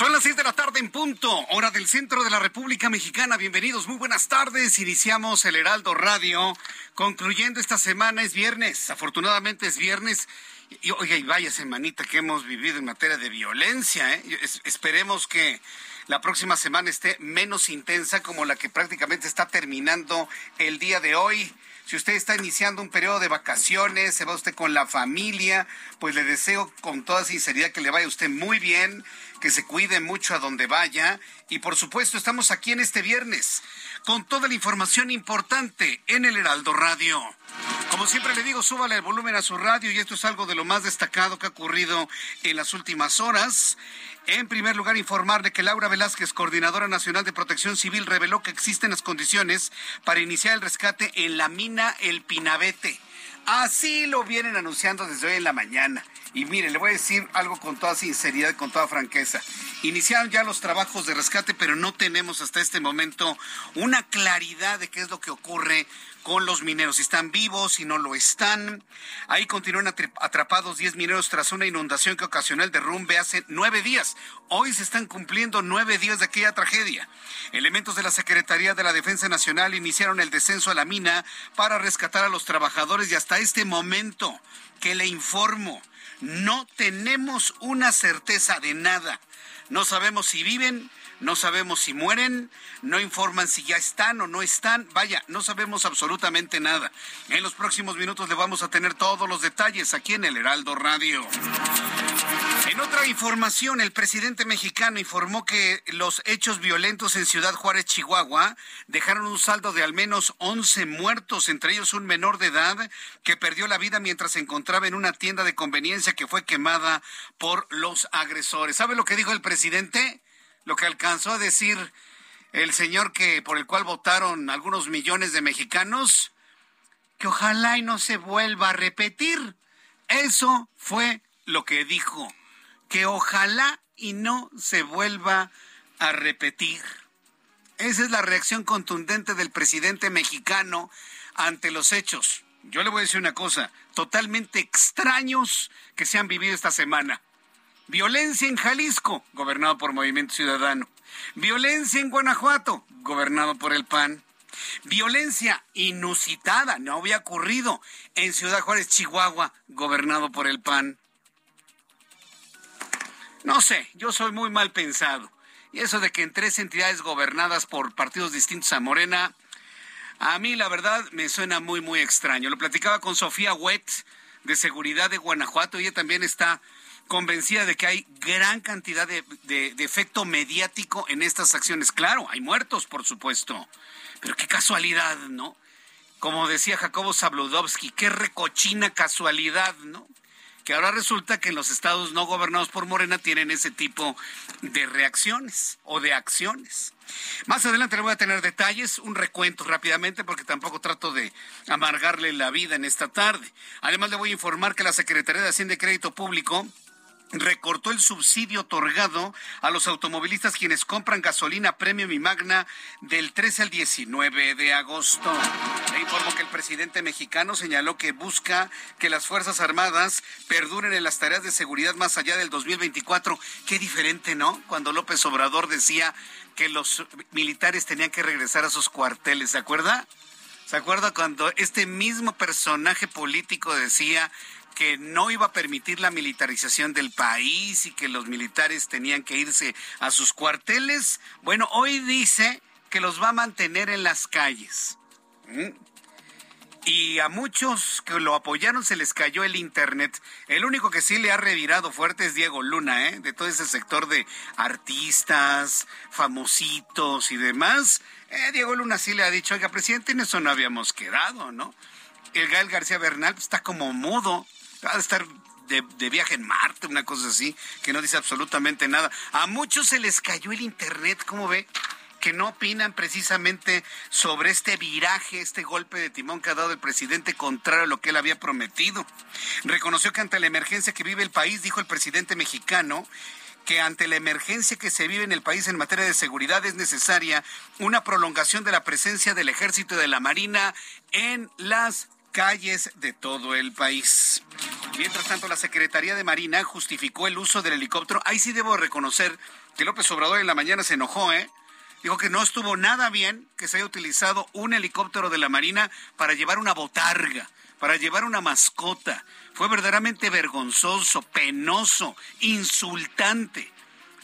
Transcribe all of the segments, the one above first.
Son las 6 de la tarde en punto, hora del centro de la República Mexicana. Bienvenidos, muy buenas tardes. Iniciamos el Heraldo Radio. Concluyendo esta semana, es viernes. Afortunadamente es viernes. Y oiga, y vaya semanita que hemos vivido en materia de violencia. ¿eh? esperemos que la próxima semana esté menos intensa como la que prácticamente está terminando el día de hoy. Si usted está iniciando un periodo de vacaciones, se va usted con la familia, pues le deseo con toda sinceridad que le vaya usted muy bien, que se cuide mucho a donde vaya y por supuesto estamos aquí en este viernes con toda la información importante en el Heraldo Radio. Como siempre le digo, súbale el volumen a su radio y esto es algo de lo más destacado que ha ocurrido en las últimas horas. En primer lugar, informarle que Laura Velázquez, coordinadora nacional de protección civil, reveló que existen las condiciones para iniciar el rescate en la mina El Pinabete. Así lo vienen anunciando desde hoy en la mañana. Y mire, le voy a decir algo con toda sinceridad con toda franqueza. Iniciaron ya los trabajos de rescate, pero no tenemos hasta este momento una claridad de qué es lo que ocurre con los mineros, si están vivos, si no lo están. Ahí continúan atrapados 10 mineros tras una inundación que ocasionó el derrumbe hace nueve días. Hoy se están cumpliendo nueve días de aquella tragedia. Elementos de la Secretaría de la Defensa Nacional iniciaron el descenso a la mina para rescatar a los trabajadores y hasta este momento que le informo, no tenemos una certeza de nada. No sabemos si viven, no sabemos si mueren, no informan si ya están o no están, vaya, no sabemos absolutamente nada. En los próximos minutos le vamos a tener todos los detalles aquí en el Heraldo Radio. En otra información, el presidente mexicano informó que los hechos violentos en Ciudad Juárez, Chihuahua, dejaron un saldo de al menos 11 muertos, entre ellos un menor de edad que perdió la vida mientras se encontraba en una tienda de conveniencia que fue quemada por los agresores. ¿Sabe lo que dijo el presidente? lo que alcanzó a decir el señor que por el cual votaron algunos millones de mexicanos, que ojalá y no se vuelva a repetir. Eso fue lo que dijo, que ojalá y no se vuelva a repetir. Esa es la reacción contundente del presidente mexicano ante los hechos. Yo le voy a decir una cosa, totalmente extraños que se han vivido esta semana. Violencia en Jalisco, gobernado por Movimiento Ciudadano. Violencia en Guanajuato, gobernado por el PAN. Violencia inusitada, no había ocurrido en Ciudad Juárez, Chihuahua, gobernado por el PAN. No sé, yo soy muy mal pensado. Y eso de que en tres entidades gobernadas por partidos distintos a Morena, a mí la verdad me suena muy, muy extraño. Lo platicaba con Sofía Wett de Seguridad de Guanajuato. Ella también está convencida de que hay gran cantidad de, efecto mediático en estas acciones. Claro, hay muertos, por supuesto, pero qué casualidad, ¿no? Como decía Jacobo Zabludovsky, qué recochina casualidad, ¿no? Que ahora resulta que en los estados no gobernados por Morena tienen ese tipo de reacciones o de acciones. Más adelante le voy a tener detalles, un recuento rápidamente, porque tampoco trato de amargarle la vida en esta tarde. Además, le voy a informar que la Secretaría de Hacienda y Crédito Público recortó el subsidio otorgado a los automovilistas quienes compran gasolina premium y magna del 13 al 19 de agosto. Le informo que el presidente mexicano señaló que busca que las Fuerzas Armadas perduren en las tareas de seguridad más allá del 2024. Qué diferente, ¿no? Cuando López Obrador decía que los militares tenían que regresar a sus cuarteles, ¿se acuerda? ¿Se acuerda cuando este mismo personaje político decía que no iba a permitir la militarización del país y que los militares tenían que irse a sus cuarteles? Bueno, hoy dice que los va a mantener en las calles. ¿Mm? Y a muchos que lo apoyaron se les cayó el internet. El único que sí le ha revirado fuerte es Diego Luna, ¿eh? de todo ese sector de artistas, famositos y demás. Eh, Diego Luna sí le ha dicho, oiga, presidente, en eso no habíamos quedado, ¿no? El Gael García Bernal pues, está como mudo, va a estar de, de, viaje en Marte, una cosa así, que no dice absolutamente nada. A muchos se les cayó el internet, ¿cómo ve? que no opinan precisamente sobre este viraje, este golpe de timón que ha dado el presidente contrario a lo que él había prometido. Reconoció que ante la emergencia que vive el país, dijo el presidente mexicano, que ante la emergencia que se vive en el país en materia de seguridad es necesaria una prolongación de la presencia del ejército y de la marina en las calles de todo el país. Mientras tanto, la Secretaría de Marina justificó el uso del helicóptero. Ahí sí debo reconocer que López Obrador en la mañana se enojó, ¿eh? dijo que no estuvo nada bien que se haya utilizado un helicóptero de la Marina para llevar una botarga, para llevar una mascota. Fue verdaderamente vergonzoso, penoso, insultante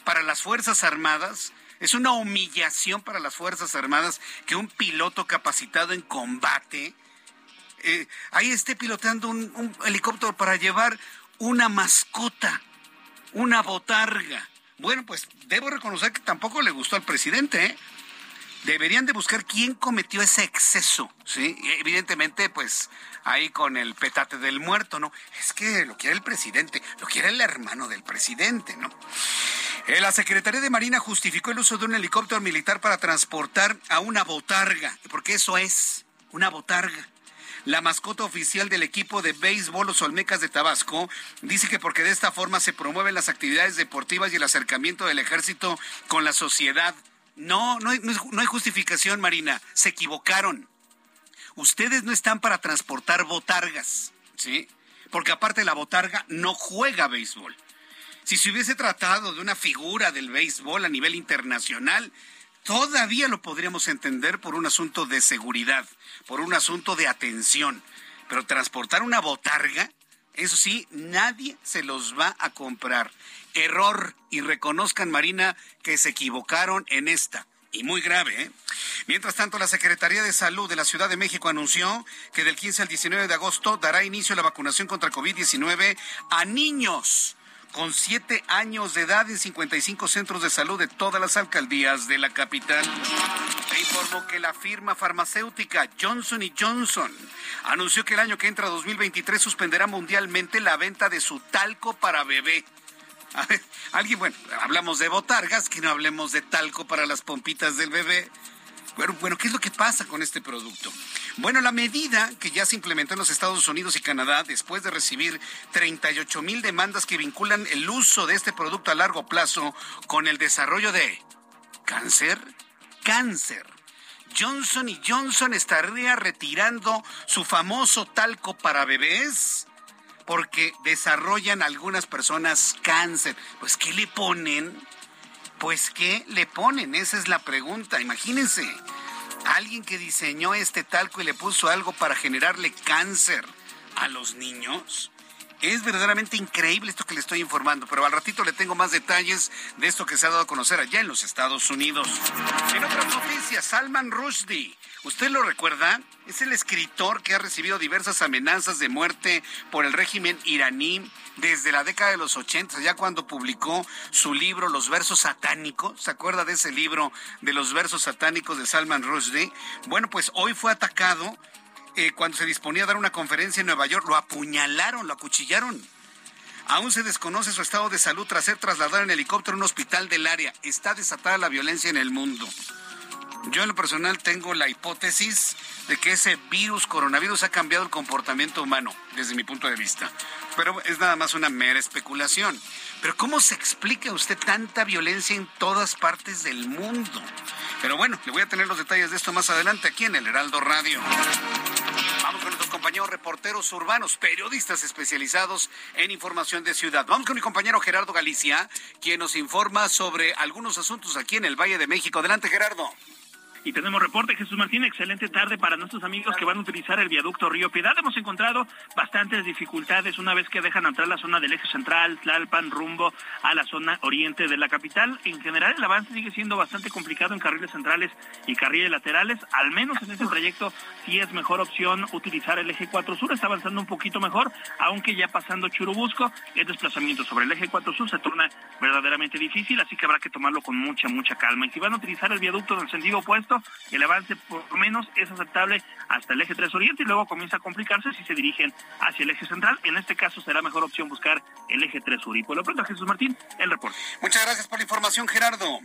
para las Fuerzas Armadas. Es una humillación para las Fuerzas Armadas que un piloto capacitado en combate eh, ahí esté pilotando un, un helicóptero para llevar una mascota, una botarga. Bueno, pues debo reconocer que tampoco le gustó al presidente, ¿eh? Deberían de buscar quién cometió ese exceso, ¿sí? evidentemente, pues ahí con el petate del muerto, ¿no? Es que lo quiere el presidente, lo quiere el hermano del presidente, ¿no? Eh, la Secretaría de Marina justificó el uso de un helicóptero militar para transportar a una botarga, porque eso es, una botarga la mascota oficial del equipo de béisbol Los Olmecas de Tabasco, dice que porque de esta forma se promueven las actividades deportivas y el acercamiento del ejército con la sociedad. No, no hay, no hay justificación, Marina. Se equivocaron. Ustedes no están para transportar botargas, ¿sí? Porque aparte la botarga no juega béisbol. Si se hubiese tratado de una figura del béisbol a nivel internacional, todavía lo podríamos entender por un asunto de seguridad, por un asunto de atención. Pero transportar una botarga, eso sí, nadie se los va a comprar. Error. Y reconozcan, Marina, que se equivocaron en esta. Y muy grave, ¿eh? Mientras tanto, la Secretaría de Salud de la Ciudad de México anunció que del 15 al 19 de agosto dará inicio a la vacunación contra COVID-19 a niños con siete años de edad en 55 centros de salud de todas las alcaldías de la capital. Se informó que la firma farmacéutica Johnson Johnson anunció que el año que entra 2023 suspenderá mundialmente la venta de su talco para bebé. A ver, alguien, bueno, hablamos de botargas, que no hablemos de talco para las pompitas del bebé. Bueno, ¿qué es lo que pasa con este producto? Bueno, la medida que ya se implementó en los Estados Unidos y Canadá después de recibir 38 mil demandas que vinculan el uso de este producto a largo plazo con el desarrollo de cáncer, cáncer. Johnson y Johnson estaría retirando su famoso talco para bebés porque desarrollan algunas personas cáncer. Pues, ¿qué le ponen? Pues, ¿qué le ponen? Esa es la pregunta. Imagínense alguien que diseñó este talco y le puso algo para generarle cáncer a los niños. Es verdaderamente increíble esto que le estoy informando, pero al ratito le tengo más detalles de esto que se ha dado a conocer allá en los Estados Unidos. En otras noticias, Salman Rushdie, ¿usted lo recuerda? Es el escritor que ha recibido diversas amenazas de muerte por el régimen iraní desde la década de los 80, ya cuando publicó su libro Los versos satánicos. ¿Se acuerda de ese libro de los versos satánicos de Salman Rushdie? Bueno, pues hoy fue atacado eh, cuando se disponía a dar una conferencia en Nueva York, lo apuñalaron, lo acuchillaron. Aún se desconoce su estado de salud tras ser trasladado en helicóptero a un hospital del área. Está desatada la violencia en el mundo. Yo en lo personal tengo la hipótesis de que ese virus, coronavirus, ha cambiado el comportamiento humano, desde mi punto de vista. Pero es nada más una mera especulación. Pero ¿cómo se explica usted tanta violencia en todas partes del mundo? Pero bueno, le voy a tener los detalles de esto más adelante aquí en el Heraldo Radio. Vamos con nuestros compañeros reporteros urbanos, periodistas especializados en información de ciudad. Vamos con mi compañero Gerardo Galicia, quien nos informa sobre algunos asuntos aquí en el Valle de México. Adelante, Gerardo. Y tenemos reporte, Jesús Martín, excelente tarde para nuestros amigos que van a utilizar el viaducto Río Piedad. Hemos encontrado bastantes dificultades una vez que dejan entrar la zona del eje central, Tlalpan, rumbo a la zona oriente de la capital. En general, el avance sigue siendo bastante complicado en carriles centrales y carriles laterales. Al menos en ese trayecto sí es mejor opción utilizar el eje 4 sur. Está avanzando un poquito mejor, aunque ya pasando Churubusco, el desplazamiento sobre el eje 4 sur se torna verdaderamente difícil, así que habrá que tomarlo con mucha, mucha calma. Y si van a utilizar el viaducto en el sentido opuesto, el avance por lo menos es aceptable hasta el eje 3 Oriente y luego comienza a complicarse si se dirigen hacia el eje central. En este caso será mejor opción buscar el eje 3 Sur. Y por lo pronto, Jesús Martín, el reporte. Muchas gracias por la información, Gerardo.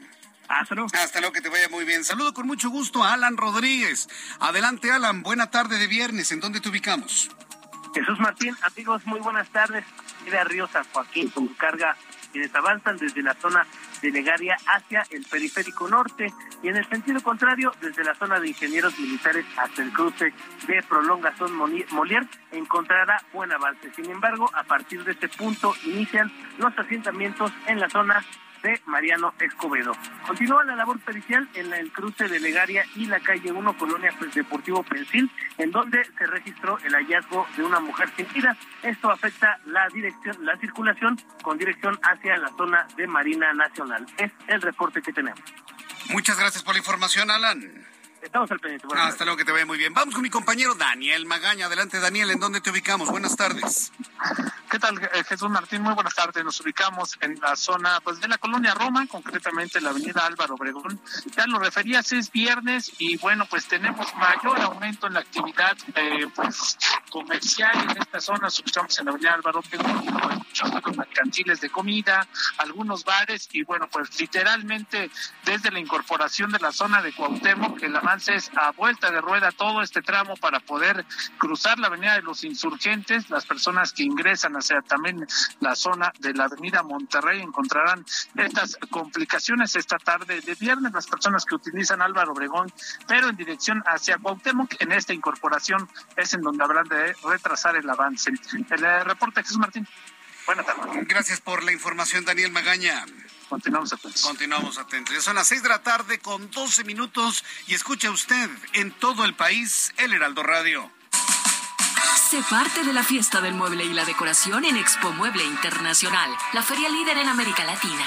Hasta luego. Hasta luego, que te vaya muy bien. Saludo con mucho gusto a Alan Rodríguez. Adelante, Alan. Buena tarde de viernes. ¿En dónde te ubicamos? Jesús Martín, amigos, muy buenas tardes. De Río San Joaquín con carga quienes avanzan desde la zona de Legaria hacia el periférico norte y en el sentido contrario desde la zona de ingenieros militares hasta el cruce de prolongación Molière encontrará buen avance. Sin embargo, a partir de este punto inician los asentamientos en la zona de Mariano Escobedo. Continúa la labor pericial en el cruce de Legaria y la calle 1, Colonia Deportivo Pensil, en donde se registró el hallazgo de una mujer sin vida. Esto afecta la dirección, la circulación con dirección hacia la zona de Marina Nacional. Es el reporte que tenemos. Muchas gracias por la información, Alan. Estamos al pendiente. Hasta luego, que te vaya muy bien. Vamos con mi compañero Daniel Magaña. Adelante, Daniel, ¿en dónde te ubicamos? Buenas tardes. ¿Qué tal, eh, Jesús Martín? Muy buenas tardes. Nos ubicamos en la zona pues, de la colonia Roma, concretamente la avenida Álvaro Obregón. Ya lo referías, es viernes y bueno, pues tenemos mayor aumento en la actividad eh, pues, comercial en esta zona. Estamos en la avenida Álvaro Obregón, muchos mercantiles de comida, algunos bares y bueno, pues literalmente desde la incorporación de la zona de Cuauhtémoc, el avance a vuelta de rueda todo este tramo para poder cruzar la avenida de los insurgentes. Las personas que ingresan hacia también la zona de la avenida Monterrey encontrarán estas complicaciones esta tarde de viernes. Las personas que utilizan Álvaro Obregón, pero en dirección hacia Cuauhtémoc, en esta incorporación es en donde habrán de retrasar el avance. El eh, reporte Jesús Martín. Buenas tardes. Gracias por la información, Daniel Magaña. Continuamos atentos. Continuamos atentos. Ya son las seis de la tarde con 12 minutos y escucha usted en todo el país el Heraldo Radio. Sé parte de la fiesta del mueble y la decoración en Expo Mueble Internacional, la feria líder en América Latina.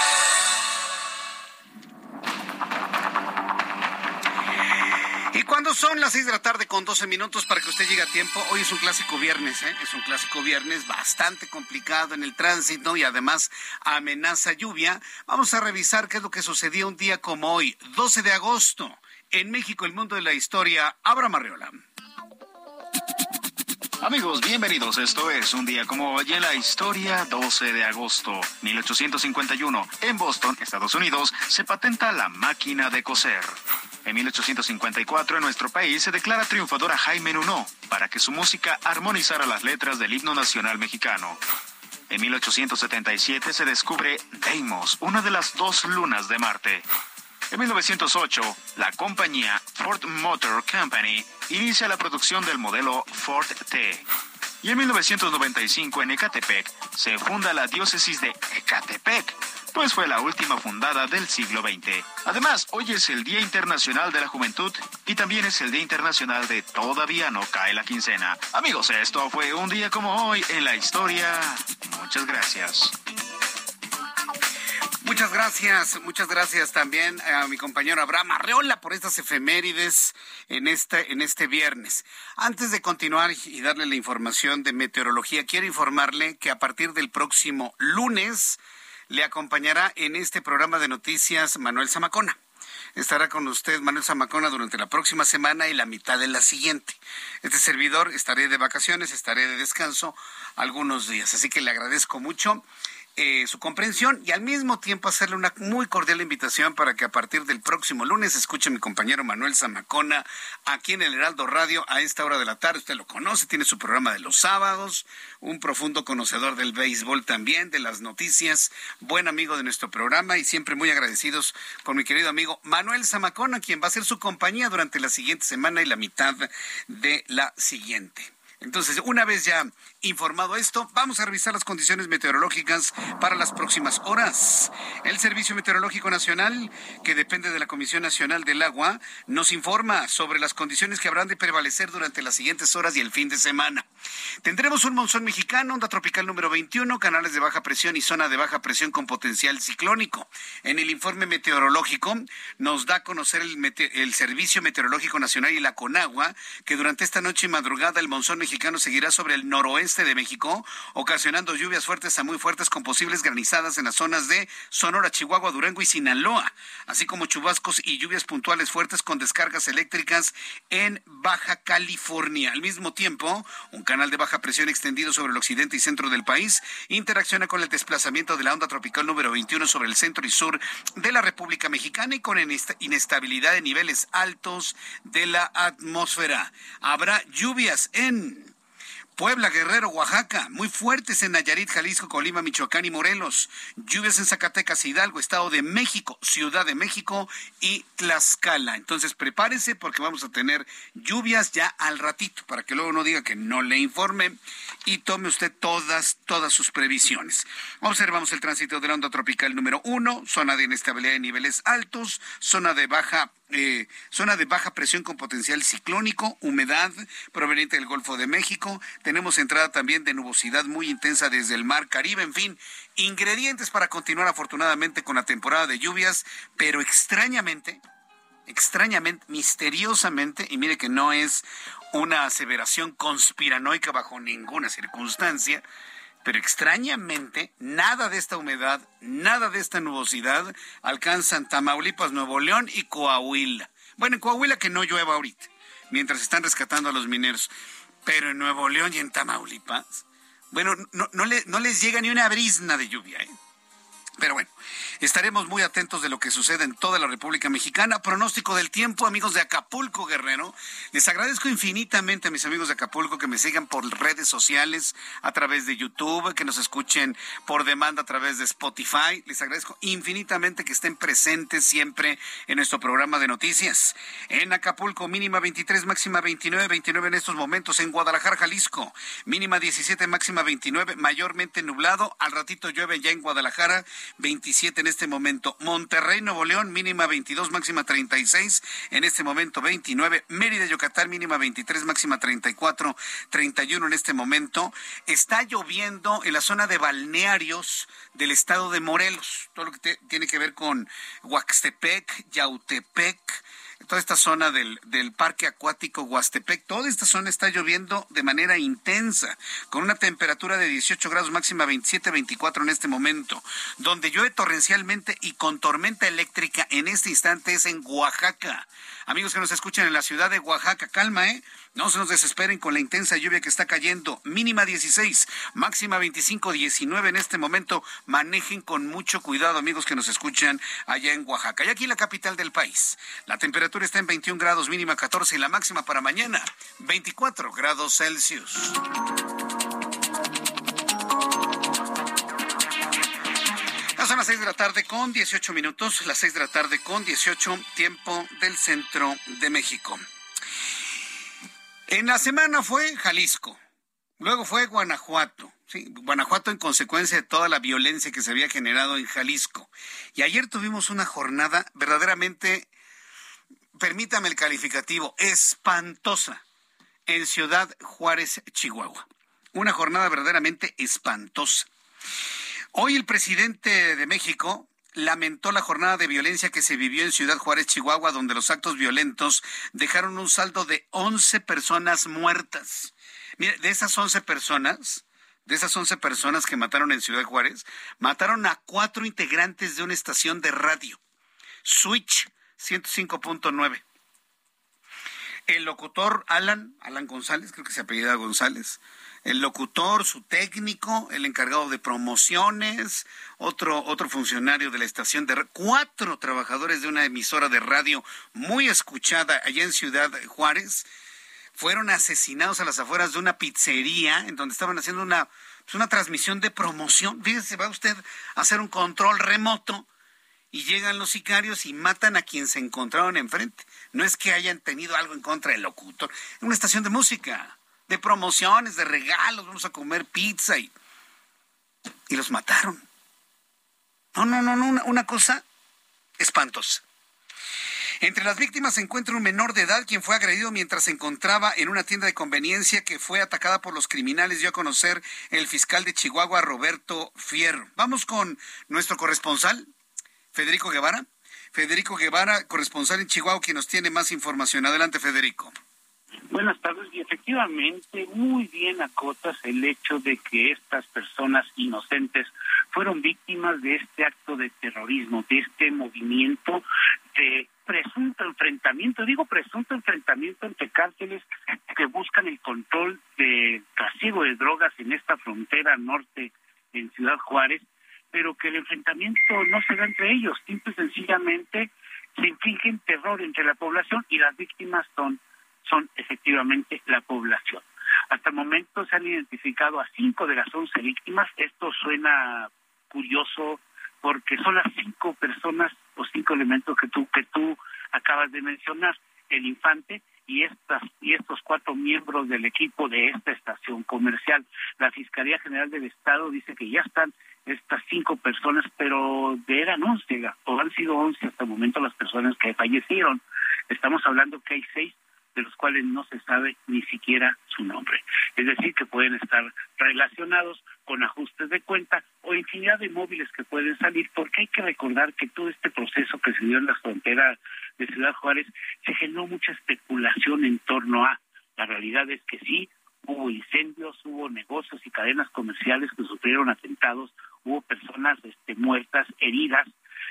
Son las seis de la tarde con 12 minutos para que usted llegue a tiempo? Hoy es un clásico viernes, ¿eh? Es un clásico viernes bastante complicado en el tránsito y además amenaza lluvia. Vamos a revisar qué es lo que sucedió un día como hoy, 12 de agosto. En México, el mundo de la historia, Abraham Arreola. Amigos, bienvenidos. Esto es un día como hoy en la historia, 12 de agosto 1851. En Boston, Estados Unidos, se patenta la máquina de coser. En 1854, en nuestro país, se declara triunfador a Jaime Nuno para que su música armonizara las letras del himno nacional mexicano. En 1877 se descubre Deimos, una de las dos lunas de Marte. En 1908, la compañía Ford Motor Company inicia la producción del modelo Ford T. Y en 1995 en Ecatepec se funda la diócesis de Ecatepec, pues fue la última fundada del siglo XX. Además, hoy es el Día Internacional de la Juventud y también es el Día Internacional de Todavía no cae la quincena. Amigos, esto fue un día como hoy en la historia. Muchas gracias. Muchas gracias, muchas gracias también a mi compañero Abraham Arreola por estas efemérides en este, en este viernes. Antes de continuar y darle la información de meteorología, quiero informarle que a partir del próximo lunes le acompañará en este programa de noticias Manuel Zamacona. Estará con usted Manuel Zamacona durante la próxima semana y la mitad de la siguiente. Este servidor estaré de vacaciones, estaré de descanso algunos días, así que le agradezco mucho eh, su comprensión y al mismo tiempo hacerle una muy cordial invitación para que a partir del próximo lunes escuche a mi compañero Manuel Zamacona aquí en el Heraldo Radio a esta hora de la tarde. Usted lo conoce, tiene su programa de los sábados, un profundo conocedor del béisbol también, de las noticias, buen amigo de nuestro programa y siempre muy agradecidos con mi querido amigo Manuel Zamacona, quien va a ser su compañía durante la siguiente semana y la mitad de la siguiente. Entonces, una vez ya informado esto, vamos a revisar las condiciones meteorológicas para las próximas horas. El Servicio Meteorológico Nacional, que depende de la Comisión Nacional del Agua, nos informa sobre las condiciones que habrán de prevalecer durante las siguientes horas y el fin de semana. Tendremos un monzón mexicano, onda tropical número 21, canales de baja presión y zona de baja presión con potencial ciclónico. En el informe meteorológico nos da a conocer el, el Servicio Meteorológico Nacional y la CONAGUA que durante esta noche y madrugada el monzón mexicano mexicano seguirá sobre el noroeste de México, ocasionando lluvias fuertes a muy fuertes con posibles granizadas en las zonas de Sonora, Chihuahua, Durango y Sinaloa, así como chubascos y lluvias puntuales fuertes con descargas eléctricas en Baja California. Al mismo tiempo, un canal de baja presión extendido sobre el occidente y centro del país interacciona con el desplazamiento de la onda tropical número 21 sobre el centro y sur de la República Mexicana y con inestabilidad de niveles altos de la atmósfera. Habrá lluvias en Puebla, Guerrero, Oaxaca, muy fuertes en Nayarit, Jalisco, Colima, Michoacán y Morelos. Lluvias en Zacatecas, Hidalgo, Estado de México, Ciudad de México y Tlaxcala. Entonces prepárese porque vamos a tener lluvias ya al ratito para que luego no diga que no le informe y tome usted todas, todas sus previsiones. Observamos el tránsito de la onda tropical número uno, zona de inestabilidad de niveles altos, zona de baja eh, zona de baja presión con potencial ciclónico, humedad proveniente del Golfo de México. Tenemos entrada también de nubosidad muy intensa desde el Mar Caribe. En fin, ingredientes para continuar afortunadamente con la temporada de lluvias, pero extrañamente, extrañamente, misteriosamente, y mire que no es una aseveración conspiranoica bajo ninguna circunstancia, pero extrañamente, nada de esta humedad, nada de esta nubosidad alcanzan Tamaulipas, Nuevo León y Coahuila. Bueno, en Coahuila que no llueva ahorita, mientras están rescatando a los mineros. Pero en Nuevo León y en Tamaulipas, bueno, no, no, no les llega ni una brisna de lluvia, ¿eh? Pero bueno, estaremos muy atentos de lo que sucede en toda la República Mexicana. Pronóstico del tiempo, amigos de Acapulco, Guerrero. Les agradezco infinitamente a mis amigos de Acapulco que me sigan por redes sociales, a través de YouTube, que nos escuchen por demanda a través de Spotify. Les agradezco infinitamente que estén presentes siempre en nuestro programa de noticias. En Acapulco, mínima 23, máxima 29, 29 en estos momentos. En Guadalajara, Jalisco, mínima 17, máxima 29, mayormente nublado. Al ratito llueve ya en Guadalajara 27 en este momento. Monterrey, Nuevo León, mínima 22, máxima 36. En este momento 29. Mérida, Yucatán, mínima 23, máxima 34. 31 en este momento. Está lloviendo en la zona de balnearios del estado de Morelos. Todo lo que tiene que ver con Huaxtepec, Yautepec toda esta zona del, del Parque Acuático Huastepec, toda esta zona está lloviendo de manera intensa, con una temperatura de 18 grados máxima 27, 24 en este momento. Donde llueve torrencialmente y con tormenta eléctrica en este instante es en Oaxaca. Amigos que nos escuchan en la ciudad de Oaxaca, calma, ¿eh? No se nos desesperen con la intensa lluvia que está cayendo. Mínima 16, máxima 25, 19 en este momento. Manejen con mucho cuidado, amigos que nos escuchan allá en Oaxaca. Y aquí la capital del país. La temperatura está en 21 grados, mínima 14 y la máxima para mañana 24 grados Celsius. son las 6 de la tarde con 18 minutos, las 6 de la tarde con 18 tiempo del centro de México. En la semana fue Jalisco, luego fue Guanajuato. Guanajuato en consecuencia de toda la violencia que se había generado en Jalisco. Y ayer tuvimos una jornada verdaderamente, permítame el calificativo, espantosa en Ciudad Juárez, Chihuahua. Una jornada verdaderamente espantosa. Hoy el presidente de México, lamentó la jornada de violencia que se vivió en Ciudad Juárez, Chihuahua, donde los actos violentos dejaron un saldo de 11 personas muertas. Mire, de esas 11 personas, de esas 11 personas que mataron en Ciudad Juárez, mataron a cuatro integrantes de una estación de radio, Switch 105.9. El locutor Alan, Alan González, creo que se apellida González, el locutor, su técnico, el encargado de promociones, otro, otro funcionario de la estación de cuatro trabajadores de una emisora de radio muy escuchada allá en Ciudad Juárez, fueron asesinados a las afueras de una pizzería en donde estaban haciendo una, pues, una transmisión de promoción. Fíjese, va usted a hacer un control remoto y llegan los sicarios y matan a quien se encontraron enfrente. No es que hayan tenido algo en contra del locutor, una estación de música de promociones, de regalos, vamos a comer pizza y, y los mataron. No, no, no, no, una, cosa espantosa. Entre las víctimas se encuentra un menor de edad quien fue agredido mientras se encontraba en una tienda de conveniencia que fue atacada por los criminales, dio a conocer el fiscal de Chihuahua, Roberto Fierro. Vamos con nuestro corresponsal, Federico Guevara. Federico Guevara, corresponsal en Chihuahua, quien nos tiene más información. Adelante, Federico. Buenas tardes y efectivamente muy bien acotas el hecho de que estas personas inocentes fueron víctimas de este acto de terrorismo, de este movimiento de presunto enfrentamiento, digo presunto enfrentamiento entre cárteles que buscan el control de trasiego de drogas en esta frontera norte en Ciudad Juárez, pero que el enfrentamiento no se da entre ellos, simple y sencillamente se infligen terror entre la población y las víctimas son son efectivamente la población. Hasta el momento se han identificado a cinco de las once víctimas. Esto suena curioso porque son las cinco personas o cinco elementos que tú que tú acabas de mencionar, el infante y estas y estos cuatro miembros del equipo de esta estación comercial. La Fiscalía General del Estado dice que ya están estas cinco personas, pero eran once, o han sido once hasta el momento las personas que fallecieron. Estamos hablando que hay seis de los cuales no se sabe ni siquiera su nombre. Es decir, que pueden estar relacionados con ajustes de cuenta o infinidad de móviles que pueden salir, porque hay que recordar que todo este proceso que se dio en la frontera de Ciudad Juárez se generó mucha especulación en torno a. La realidad es que sí, hubo incendios, hubo negocios y cadenas comerciales que sufrieron atentados, hubo personas este, muertas, heridas,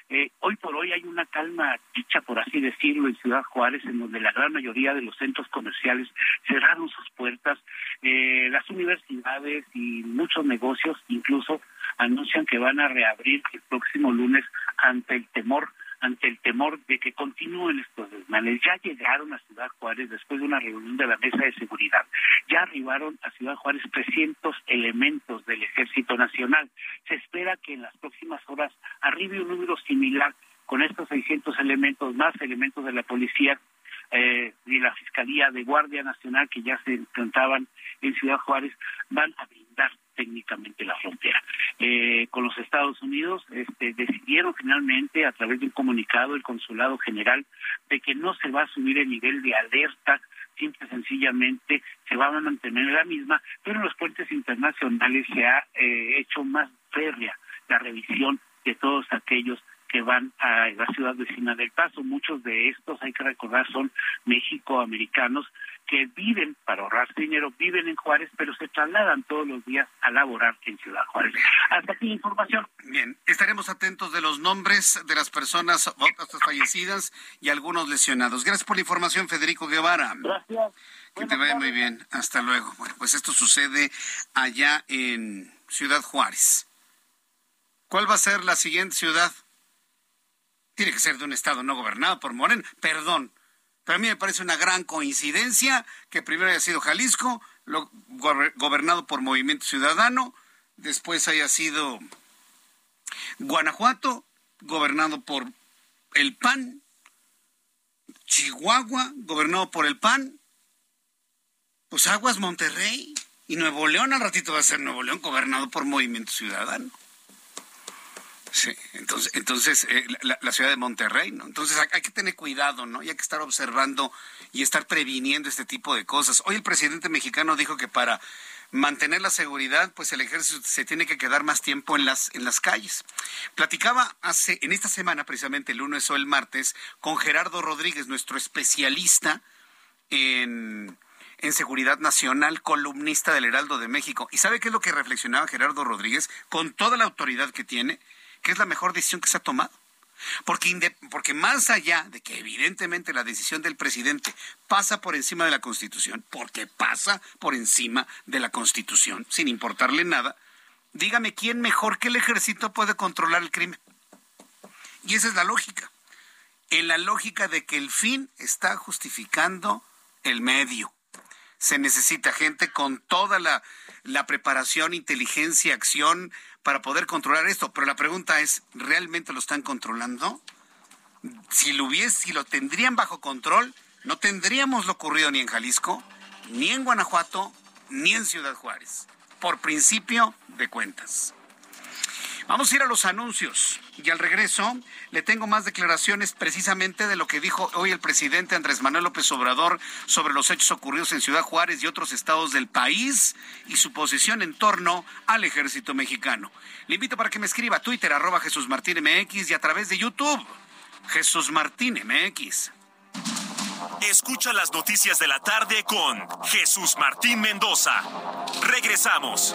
eh, hoy por hoy hay una calma dicha, por así decirlo, en Ciudad Juárez, en donde la gran mayoría de los centros comerciales cerraron sus puertas. Eh, las universidades y muchos negocios incluso anuncian que van a reabrir el próximo lunes ante el temor ante el temor de que continúen estos desmanes. Ya llegaron a Ciudad Juárez después de una reunión de la Mesa de Seguridad. Ya arribaron a Ciudad Juárez 300 elementos del Ejército Nacional. Se espera que en las próximas horas arribe un número similar con estos 600 elementos, más elementos de la policía eh, y la Fiscalía de Guardia Nacional que ya se enfrentaban en Ciudad Juárez, van a técnicamente la frontera. Eh, con los Estados Unidos este, decidieron finalmente, a través de un comunicado, el Consulado General, de que no se va a subir el nivel de alerta simple y sencillamente se va a mantener la misma, pero en los puentes internacionales se ha eh, hecho más férrea la revisión de todos aquellos que van a la ciudad vecina del Paso. Muchos de estos, hay que recordar, son mexicoamericanos que viven, para ahorrarse dinero, viven en Juárez, pero se trasladan todos los días a laborar en Ciudad Juárez. Hasta aquí la información. Bien, estaremos atentos de los nombres de las personas fallecidas y algunos lesionados. Gracias por la información, Federico Guevara. Gracias. Que te vaya muy bien. Hasta luego. Bueno, pues esto sucede allá en Ciudad Juárez. ¿Cuál va a ser la siguiente ciudad? Tiene que ser de un estado no gobernado por Moreno. Perdón, pero a mí me parece una gran coincidencia que primero haya sido Jalisco, lo, gobernado por Movimiento Ciudadano, después haya sido Guanajuato, gobernado por el PAN, Chihuahua, gobernado por el PAN, pues Aguas Monterrey y Nuevo León al ratito va a ser Nuevo León, gobernado por Movimiento Ciudadano. Sí, entonces, entonces eh, la, ciudad de Monterrey, ¿no? Entonces hay, que tener cuidado, ¿no? Y hay que estar observando y estar previniendo este tipo de cosas. Hoy el presidente mexicano dijo que para mantener la seguridad, pues el ejército se tiene que quedar más tiempo en las, en las calles. Platicaba hace, en esta semana, precisamente el lunes o el martes, con Gerardo Rodríguez, nuestro especialista en, en seguridad nacional, columnista del Heraldo de México. ¿Y sabe qué es lo que reflexionaba Gerardo Rodríguez con toda la autoridad que tiene? Que es la mejor decisión que se ha tomado. Porque, porque más allá de que evidentemente la decisión del presidente pasa por encima de la Constitución, porque pasa por encima de la Constitución, sin importarle nada, dígame quién mejor que el ejército puede controlar el crimen. Y esa es la lógica. En la lógica de que el fin está justificando el medio. Se necesita gente con toda la, la preparación, inteligencia, acción para poder controlar esto. Pero la pregunta es, ¿realmente lo están controlando? Si lo hubiese, si lo tendrían bajo control, no tendríamos lo ocurrido ni en Jalisco, ni en Guanajuato, ni en Ciudad Juárez. Por principio de cuentas. Vamos a ir a los anuncios y al regreso le tengo más declaraciones precisamente de lo que dijo hoy el presidente Andrés Manuel López Obrador sobre los hechos ocurridos en Ciudad Juárez y otros estados del país y su posición en torno al ejército mexicano. Le invito para que me escriba a Twitter arroba Jesús Martín MX y a través de YouTube Jesús Martín MX. Escucha las noticias de la tarde con Jesús Martín Mendoza. Regresamos.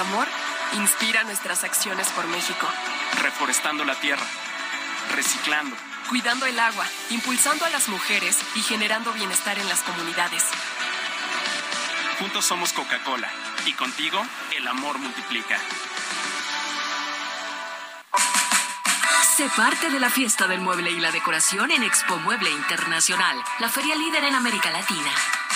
Amor inspira nuestras acciones por México. Reforestando la tierra, reciclando, cuidando el agua, impulsando a las mujeres y generando bienestar en las comunidades. Juntos somos Coca-Cola y contigo el amor multiplica. Sé parte de la fiesta del mueble y la decoración en Expo Mueble Internacional, la feria líder en América Latina.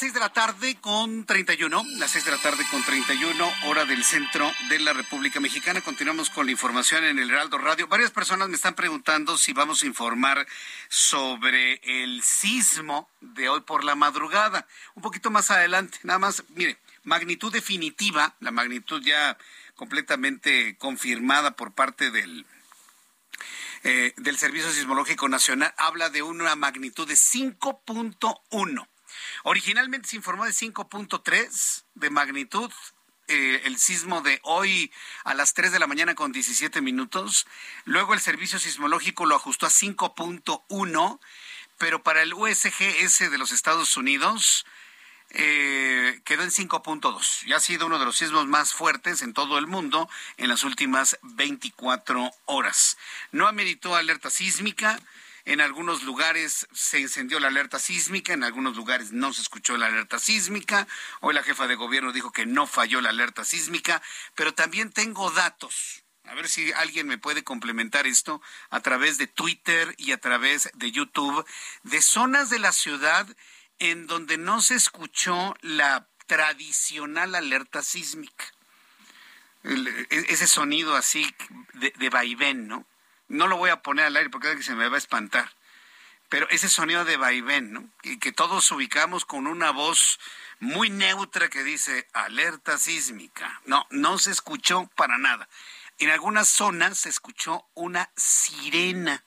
Seis de la tarde con 31, las seis de la tarde con 31, hora del centro de la República Mexicana. Continuamos con la información en el Heraldo Radio. Varias personas me están preguntando si vamos a informar sobre el sismo de hoy por la madrugada. Un poquito más adelante, nada más, mire, magnitud definitiva, la magnitud ya completamente confirmada por parte del eh, del Servicio Sismológico Nacional habla de una magnitud de 5.1. Originalmente se informó de 5.3 de magnitud. Eh, el sismo de hoy a las 3 de la mañana con 17 minutos. Luego el servicio sismológico lo ajustó a 5.1, pero para el USGS de los Estados Unidos eh, quedó en 5.2 y ha sido uno de los sismos más fuertes en todo el mundo en las últimas 24 horas. No ameritó alerta sísmica. En algunos lugares se encendió la alerta sísmica, en algunos lugares no se escuchó la alerta sísmica. Hoy la jefa de gobierno dijo que no falló la alerta sísmica, pero también tengo datos. A ver si alguien me puede complementar esto a través de Twitter y a través de YouTube, de zonas de la ciudad en donde no se escuchó la tradicional alerta sísmica. E, ese sonido así de, de vaivén, ¿no? No lo voy a poner al aire porque se me va a espantar, pero ese sonido de vaivén, ¿no? Y que todos ubicamos con una voz muy neutra que dice alerta sísmica. No, no se escuchó para nada. En algunas zonas se escuchó una sirena.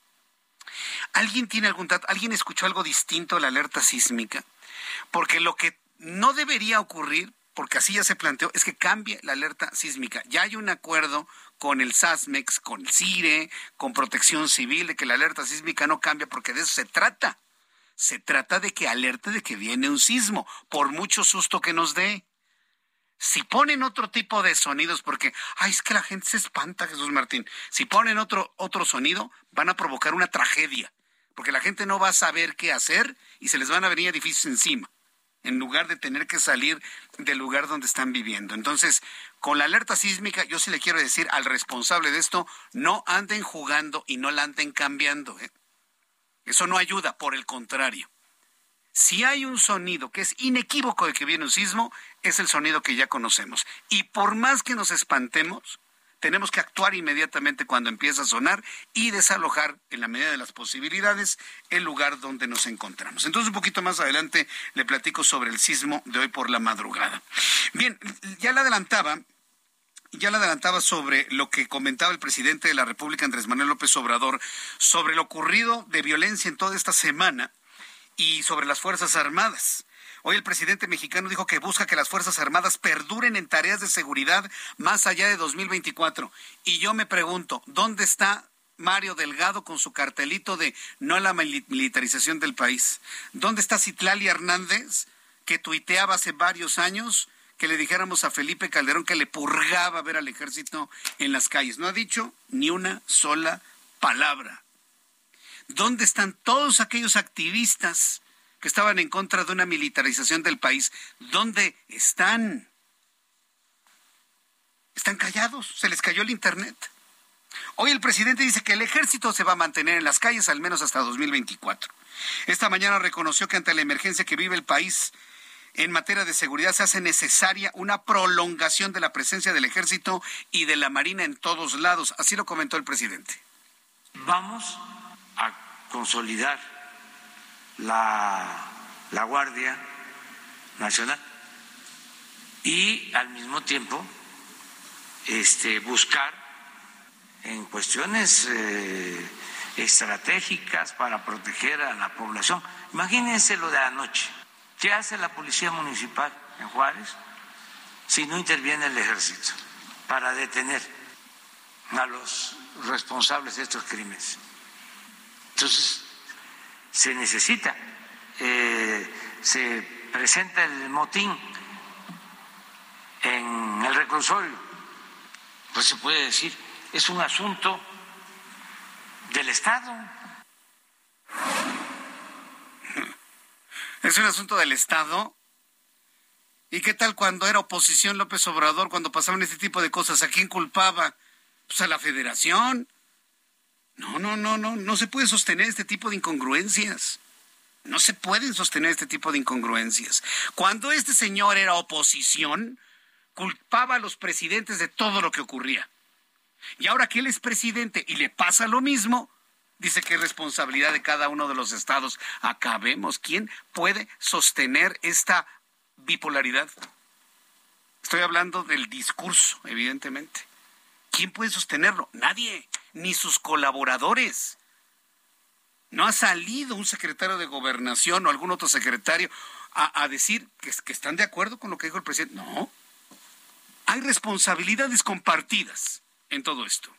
¿Alguien tiene algún dato? ¿Alguien escuchó algo distinto a la alerta sísmica? Porque lo que no debería ocurrir, porque así ya se planteó, es que cambie la alerta sísmica. Ya hay un acuerdo con el SASMEX, con el CIRE, con Protección Civil, de que la alerta sísmica no cambia, porque de eso se trata. Se trata de que alerte de que viene un sismo, por mucho susto que nos dé. Si ponen otro tipo de sonidos, porque, ay, es que la gente se espanta, Jesús Martín. Si ponen otro, otro sonido, van a provocar una tragedia, porque la gente no va a saber qué hacer y se les van a venir edificios encima, en lugar de tener que salir del lugar donde están viviendo. Entonces, con la alerta sísmica, yo sí le quiero decir al responsable de esto, no anden jugando y no la anden cambiando. ¿eh? Eso no ayuda, por el contrario. Si hay un sonido que es inequívoco de que viene un sismo, es el sonido que ya conocemos. Y por más que nos espantemos, tenemos que actuar inmediatamente cuando empieza a sonar y desalojar, en la medida de las posibilidades, el lugar donde nos encontramos. Entonces, un poquito más adelante le platico sobre el sismo de hoy por la madrugada. Bien, ya le adelantaba ya le adelantaba sobre lo que comentaba el presidente de la República, Andrés Manuel López Obrador, sobre lo ocurrido de violencia en toda esta semana y sobre las Fuerzas Armadas. Hoy el presidente mexicano dijo que busca que las Fuerzas Armadas perduren en tareas de seguridad más allá de 2024. Y yo me pregunto, ¿dónde está Mario Delgado con su cartelito de no la militarización del país? ¿Dónde está Citlali Hernández, que tuiteaba hace varios años que le dijéramos a Felipe Calderón que le purgaba ver al ejército en las calles? No ha dicho ni una sola palabra. ¿Dónde están todos aquellos activistas que estaban en contra de una militarización del país? ¿Dónde están? Están callados, se les cayó el Internet. Hoy el presidente dice que el ejército se va a mantener en las calles al menos hasta 2024. Esta mañana reconoció que ante la emergencia que vive el país en materia de seguridad se hace necesaria una prolongación de la presencia del ejército y de la marina en todos lados. Así lo comentó el presidente. Vamos a consolidar la, la Guardia Nacional y al mismo tiempo este, buscar en cuestiones eh, estratégicas para proteger a la población. Imagínense lo de anoche. ¿Qué hace la Policía Municipal en Juárez si no interviene el ejército para detener a los responsables de estos crímenes? Entonces, se necesita, eh, se presenta el motín en el reclusorio, pues se puede decir, es un asunto del Estado. Es un asunto del Estado. ¿Y qué tal cuando era oposición López Obrador, cuando pasaban este tipo de cosas? ¿A quién culpaba? Pues a la federación. No, no, no, no, no se puede sostener este tipo de incongruencias. No se pueden sostener este tipo de incongruencias. Cuando este señor era oposición, culpaba a los presidentes de todo lo que ocurría. Y ahora que él es presidente y le pasa lo mismo, dice que es responsabilidad de cada uno de los estados. Acabemos. ¿Quién puede sostener esta bipolaridad? Estoy hablando del discurso, evidentemente. ¿Quién puede sostenerlo? Nadie ni sus colaboradores. No ha salido un secretario de gobernación o algún otro secretario a, decir que, están de acuerdo con lo que dijo el presidente. No. Hay responsabilidades compartidas en todo esto.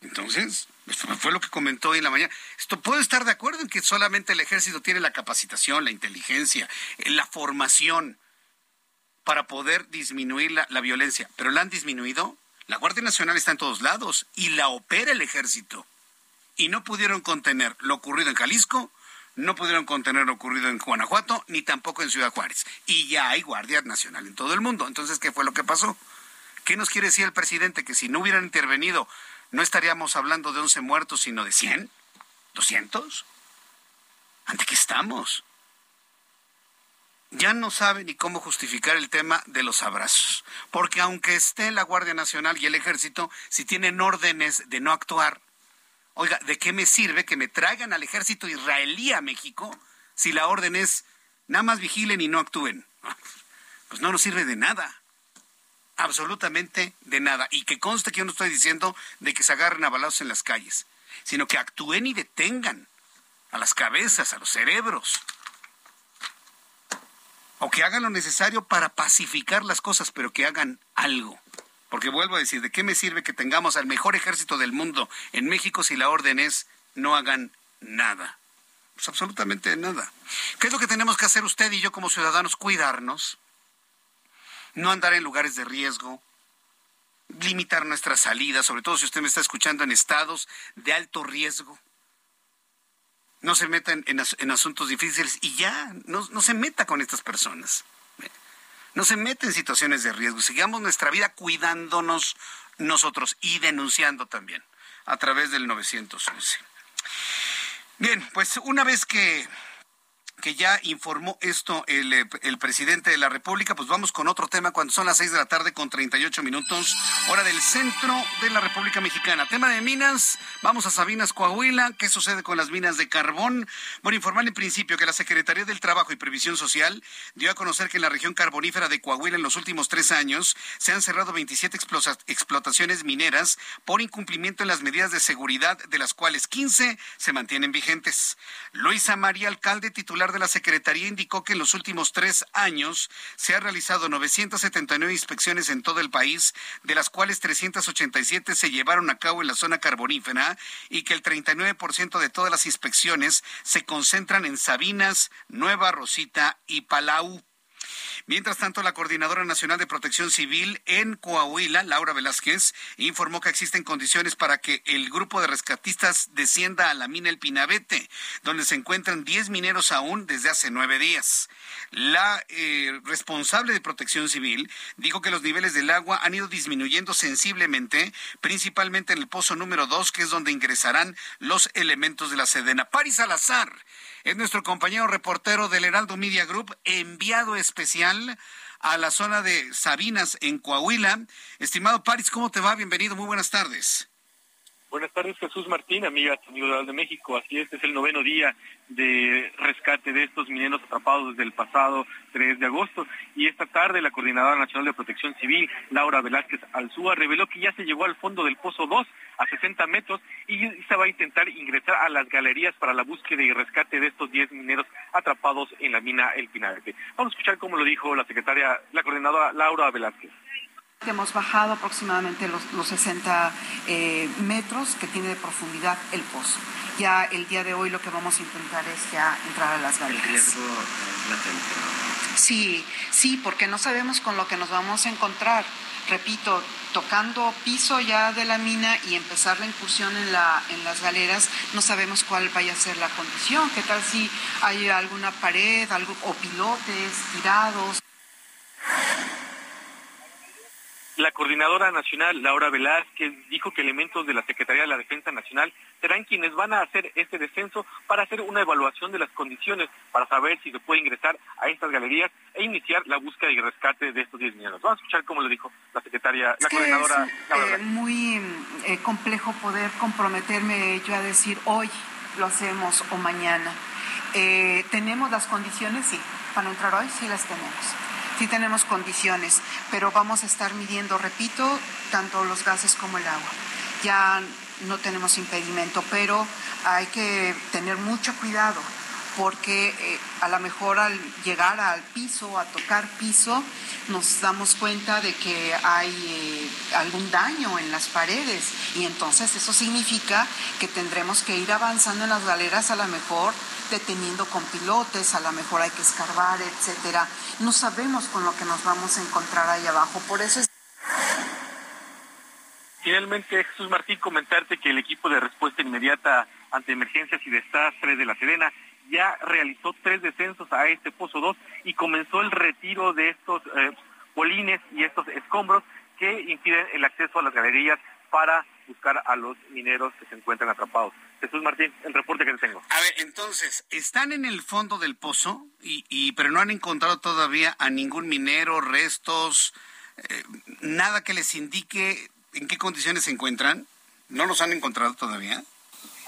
Entonces, esto fue lo que comentó hoy en la mañana. Esto puedo estar de acuerdo en que solamente el ejército tiene la capacitación, la inteligencia, la formación para poder disminuir la violencia, pero la han disminuido la Guardia Nacional está en todos lados y la opera el ejército. Y no pudieron contener lo ocurrido en Jalisco, no pudieron contener lo ocurrido en Guanajuato, ni tampoco en Ciudad Juárez. Y ya hay Guardia Nacional en todo el mundo. Entonces, ¿qué fue lo que pasó? ¿Qué nos quiere decir el presidente? Que si no hubieran intervenido, no estaríamos hablando de 11 muertos, sino de 100, 200. ¿Ante qué estamos? Ya no sabe ni cómo justificar el tema de los abrazos. Porque aunque esté la Guardia Nacional y el Ejército, si tienen órdenes de no actuar, oiga, ¿de qué me sirve que me traigan al ejército israelí a México si la orden es nada más vigilen y no actúen? Pues no nos sirve de nada. Absolutamente de nada. Y que conste que yo no estoy diciendo de que se agarren a balazos en las calles, sino que actúen y detengan a las cabezas, a los cerebros o que hagan lo necesario para pacificar las cosas, pero que hagan algo. Porque vuelvo a decir, ¿de qué me sirve que tengamos al mejor ejército del mundo en México si la orden es no hagan nada? Pues absolutamente nada. ¿Qué es lo que tenemos que hacer usted y yo como ciudadanos? Cuidarnos. no andar en lugares de riesgo, limitar nuestras salidas, sobre todo si usted me está escuchando en estados de alto riesgo. No se meta en, asuntos difíciles y ya, no, no se meta con estas personas. No se meta en situaciones de riesgo. Sigamos nuestra vida cuidándonos nosotros y denunciando también a través del 911. Bien, pues una vez que que ya informó esto el, eh, el, presidente de la República. Pues vamos con otro tema cuando son las seis de la tarde con 38 minutos, hora del centro de la República Mexicana. Tema de minas, vamos a Sabinas, Coahuila. ¿Qué sucede con las minas de carbón? Bueno, informar en principio que la Secretaría del Trabajo y Previsión Social dio a conocer que en la región carbonífera de Coahuila en los últimos tres años se han cerrado 27 explotaciones mineras por incumplimiento en las medidas de seguridad, de las cuales 15 se mantienen vigentes. Luisa María Alcalde, titular de la Secretaría indicó que en los últimos tres años se han realizado 979 inspecciones en todo el país, de las cuales 387 se llevaron a cabo en la zona carbonífera y que el 39% de todas las inspecciones se concentran en Sabinas, Nueva Rosita y Palau. Mientras tanto, la Coordinadora Nacional de Protección Civil en Coahuila, Laura Velázquez, informó que existen condiciones para que el grupo de rescatistas descienda a la mina El Pinabete, donde se encuentran 10 mineros aún desde hace nueve días. La eh, responsable de Protección Civil dijo que los niveles del agua han ido disminuyendo sensiblemente, principalmente en el pozo número 2, que es donde ingresarán los elementos de la Sedena. Paris Salazar es nuestro compañero reportero del Heraldo Media Group, enviado especial a la zona de Sabinas, en Coahuila. Estimado Paris, ¿cómo te va? Bienvenido, muy buenas tardes. Buenas tardes, Jesús Martín, amiga amigo de México. Así es, es el noveno día de rescate de estos mineros atrapados desde el pasado 3 de agosto. Y esta tarde la Coordinadora Nacional de Protección Civil, Laura Velázquez Alzúa, reveló que ya se llegó al fondo del Pozo 2 a 60 metros y se va a intentar ingresar a las galerías para la búsqueda y rescate de estos 10 mineros atrapados en la mina El Pinarete. Vamos a escuchar cómo lo dijo la secretaria, la coordinadora Laura Velázquez. Hemos bajado aproximadamente los, 60 eh, metros que tiene de profundidad el pozo. Ya el día de hoy lo que vamos a intentar es ya entrar a las galerías. Sí, sí, porque no sabemos con lo que nos vamos a encontrar. Repito, tocando piso ya de la mina y empezar la incursión en, la, en las galeras, no sabemos cuál vaya a ser la condición. ¿Qué tal si hay alguna pared algo, o pilotes tirados? La coordinadora nacional, Laura Velázquez, dijo que elementos de la Secretaría de la Defensa Nacional serán quienes van a hacer este descenso para hacer una evaluación de las condiciones, para saber si se puede ingresar a estas galerías e iniciar la búsqueda y rescate de estos 10 niños. Vamos a escuchar cómo lo dijo la secretaria, la coordinadora. Es, eh, muy eh, complejo poder comprometerme yo a decir hoy lo hacemos o mañana. Eh, ¿Tenemos las condiciones? Sí. Para entrar hoy sí las tenemos sí tenemos condiciones, pero vamos a estar midiendo, repito, tanto los gases como el agua. Ya no tenemos impedimento, pero hay que tener mucho cuidado porque eh, a lo mejor al llegar al piso, a tocar piso, nos damos cuenta de que hay eh, algún daño en las paredes y entonces eso significa que tendremos que ir avanzando en las galeras a lo mejor deteniendo con pilotes, a lo mejor hay que escarbar, etcétera. No sabemos con lo que nos vamos a encontrar ahí abajo, por eso es Finalmente, Jesús Martín, comentarte que el equipo de respuesta inmediata ante emergencias y desastres de la Serena ya realizó tres descensos a este Pozo 2 y comenzó el retiro de estos eh, polines y estos escombros que impiden el acceso a las galerías para buscar a los mineros que se encuentran atrapados. Jesús Martín, el reporte que te tengo. A ver, entonces, están en el fondo del pozo, y, pero no han encontrado todavía a ningún minero, restos, eh, nada que les indique en qué condiciones se encuentran. ¿No los han encontrado todavía?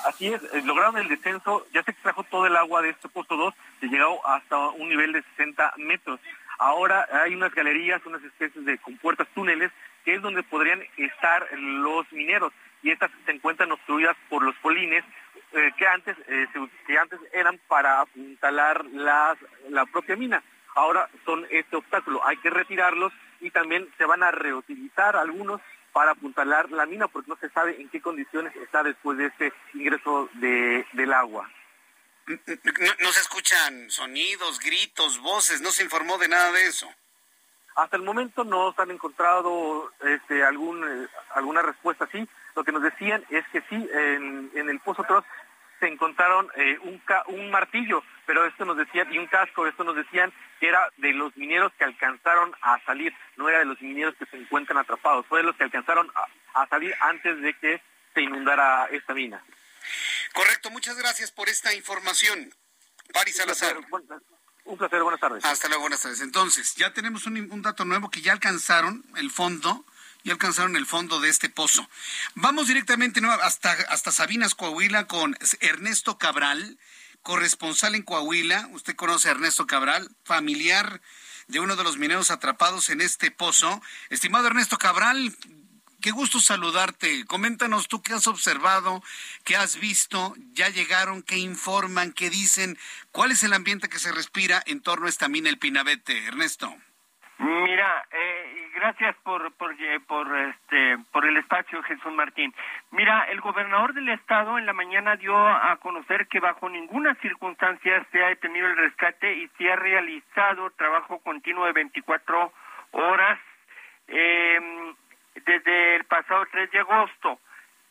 Así es, eh, lograron el descenso, ya se extrajo todo el agua de este pozo 2, se llegó hasta un nivel de 60 metros. Ahora hay unas galerías, unas especies de compuertas, túneles, que es donde podrían estar los mineros y estas se encuentran obstruidas por los polines eh, que antes eh, que antes eran para apuntalar las, la propia mina. Ahora son este obstáculo, hay que retirarlos y también se van a reutilizar algunos para apuntalar la mina porque no se sabe en qué condiciones está después de este ingreso de, del agua. no, se escuchan sonidos, gritos, voces, no se informó de nada de eso. Hasta el momento no se han encontrado este, algún, eh, alguna respuesta así. Lo que nos decían es que sí, en, el Pozo Troz se encontraron eh, un, un martillo, pero esto nos decían, y un casco, esto nos decían que era de los mineros que alcanzaron a salir, no era de los mineros que se encuentran atrapados, fue de los que alcanzaron a, salir antes de que se inundara esta mina. Correcto, muchas gracias por esta información. Paris Salazar. Un placer, buenas tardes. Hasta luego, buenas tardes. Entonces, ya tenemos un, un dato nuevo que ya alcanzaron el fondo ya alcanzaron el fondo de este pozo. Vamos directamente hasta, hasta Sabinas, Coahuila, con Ernesto Cabral, corresponsal en Coahuila. Usted conoce a Ernesto Cabral, familiar de uno de los mineros atrapados en este pozo. Estimado Ernesto Cabral, qué gusto saludarte. Coméntanos tú qué has observado, qué has visto, ya llegaron, qué informan, qué dicen, cuál es el ambiente que se respira en torno a esta mina El Pinabete, Ernesto. Mira, gracias por por, eh, por este por el espacio Jesús Martín. Mira, el gobernador del estado en la mañana dio a conocer que bajo ninguna circunstancia se ha detenido el rescate y se ha realizado trabajo continuo de 24 horas eh, desde el pasado 3 de agosto.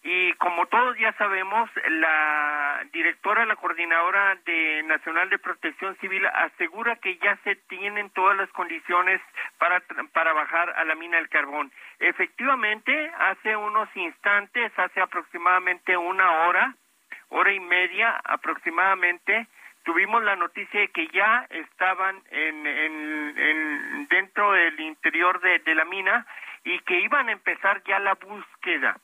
Y como todos ya sabemos, la directora, la coordinadora de Nacional de Protección Civil asegura que ya se tienen todas las condiciones para, para bajar a la mina del carbón. Efectivamente, hace unos instantes, hace aproximadamente una hora, hora y media aproximadamente, tuvimos la noticia de que ya estaban en, en, dentro del interior de, de la mina y que iban a empezar ya la búsqueda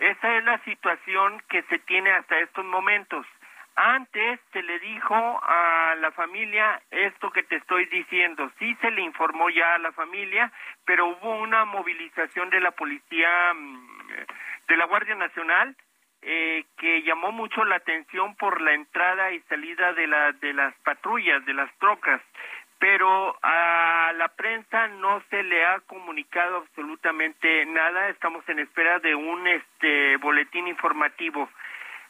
esa es la situación que se tiene hasta estos momentos. Antes se le dijo a la familia esto que te estoy diciendo. Sí se le informó ya a la familia, pero hubo una movilización de la policía, mm, de la Guardia Nacional, eh, que llamó mucho la atención por la entrada y salida de, la, de las patrullas, de las trocas pero a la prensa no se le ha comunicado absolutamente nada. Estamos en espera de un este boletín informativo.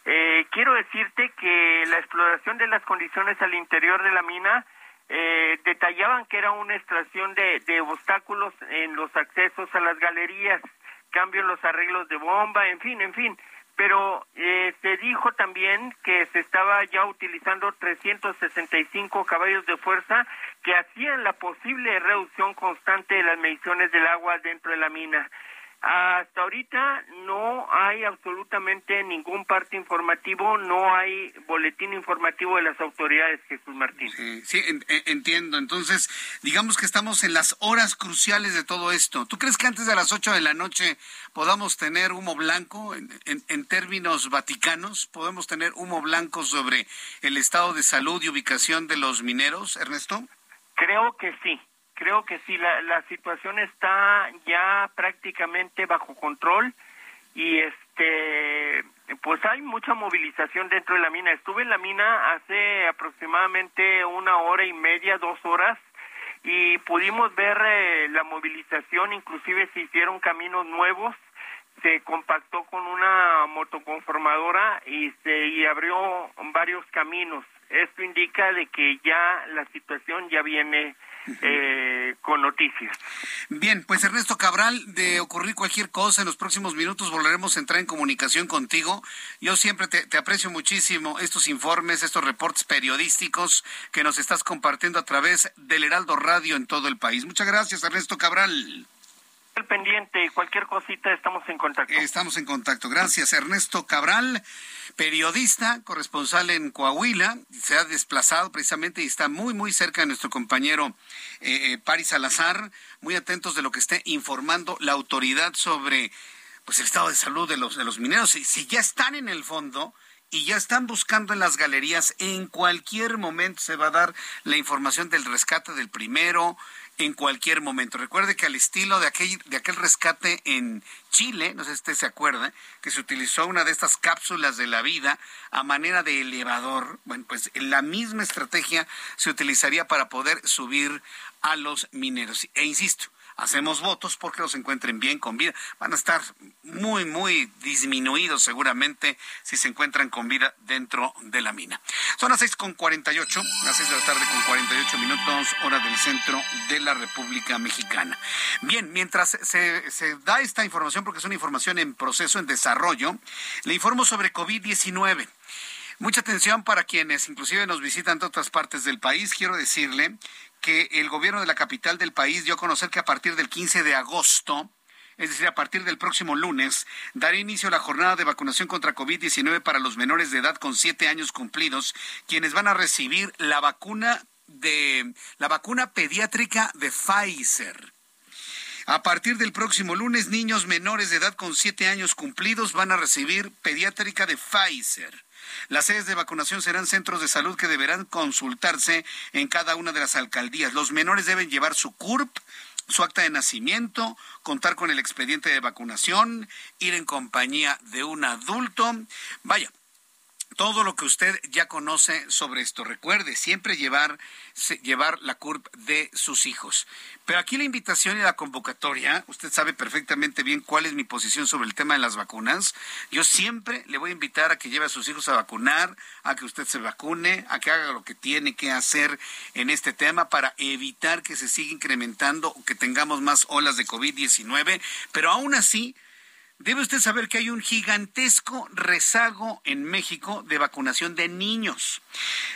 Eh, quiero decirte que la exploración de las condiciones al interior de la mina eh, detallaban que era una extracción de, de obstáculos en los accesos a las galerías, cambio en los arreglos de bomba, en fin, en fin pero eh, se dijo también que se estaba ya utilizando 365 caballos de fuerza que hacían la posible reducción constante de las mediciones del agua dentro de la mina. Hasta ahorita no hay absolutamente ningún parte informativo, no hay boletín informativo de las autoridades, Jesús Martín. Sí, entiendo. Entonces, digamos que estamos en las horas cruciales de todo esto. ¿Tú crees que antes de las 8 de la noche podamos tener humo blanco en, en términos vaticanos? ¿Podemos tener humo blanco sobre el estado de salud y ubicación de los mineros, Ernesto? Creo que sí creo que sí, la, la situación está ya prácticamente bajo control y este pues hay mucha movilización dentro de la mina. Estuve en la mina hace aproximadamente una hora y media, dos horas, y pudimos ver eh, la movilización, inclusive se hicieron caminos nuevos, se compactó con una motoconformadora y se y abrió varios caminos. Esto indica de que ya la situación ya viene eh, con noticias. Bien, pues Ernesto Cabral, de ocurrir cualquier cosa en los próximos minutos volveremos a entrar en comunicación contigo. Yo siempre te, aprecio muchísimo estos informes, estos reportes periodísticos que nos estás compartiendo a través del Heraldo Radio en todo el país. Muchas gracias, Ernesto Cabral pendiente, cualquier cosita estamos en contacto. Estamos en contacto. Gracias, Ernesto Cabral periodista, corresponsal en Coahuila, se ha desplazado precisamente y está muy, muy cerca de nuestro compañero eh, eh, Paris Salazar, muy atentos de lo que esté informando la autoridad sobre pues el estado de salud de los, de los mineros. Y si ya están en el fondo, y ya están buscando en las galerías. En cualquier momento se va a dar la información del rescate del primero, en cualquier momento. Recuerde que al estilo de aquel, de aquel rescate en Chile, no sé si usted se acuerda, que se utilizó una de estas cápsulas de la vida a manera de elevador. Bueno, pues la misma estrategia se utilizaría para poder subir a los mineros. E insisto, hacemos votos porque los encuentren bien con vida. Van a estar muy, muy disminuidos seguramente si se encuentran con vida dentro de la mina. Son las seis con cuarenta y ocho, las seis de la tarde con cuarenta y ocho minutos, hora del centro de la República Mexicana. Bien, mientras se, se da esta información, porque es una información en proceso, en desarrollo, le informo sobre COVID-19. Mucha atención para quienes inclusive nos visitan de otras partes del país. Quiero decirle que el gobierno de la capital del país dio a conocer que a partir del 15 de agosto, es decir, a partir del próximo lunes, dará inicio a la jornada de vacunación contra COVID-19 para los menores de edad con siete años cumplidos, quienes van a recibir la vacuna de la vacuna pediátrica de Pfizer. A partir del próximo lunes, niños menores de edad con siete años cumplidos van a recibir pediátrica de Pfizer. Las sedes de vacunación serán centros de salud que deberán consultarse en cada una de las alcaldías. Los menores deben llevar su CURP, su acta de nacimiento, contar con el expediente de vacunación, ir en compañía de un adulto. Vaya, todo lo que usted ya conoce sobre esto. Recuerde, siempre llevar, llevar la CURP de sus hijos. Pero aquí la invitación y la convocatoria, usted sabe perfectamente bien cuál es mi posición sobre el tema de las vacunas. Yo siempre le voy a invitar a que lleve a sus hijos a vacunar, a que usted se vacune, a que haga lo que tiene que hacer en este tema para evitar que se siga incrementando o que tengamos más olas de COVID-19. Pero aún así, Debe usted saber que hay un gigantesco rezago en México de vacunación de niños.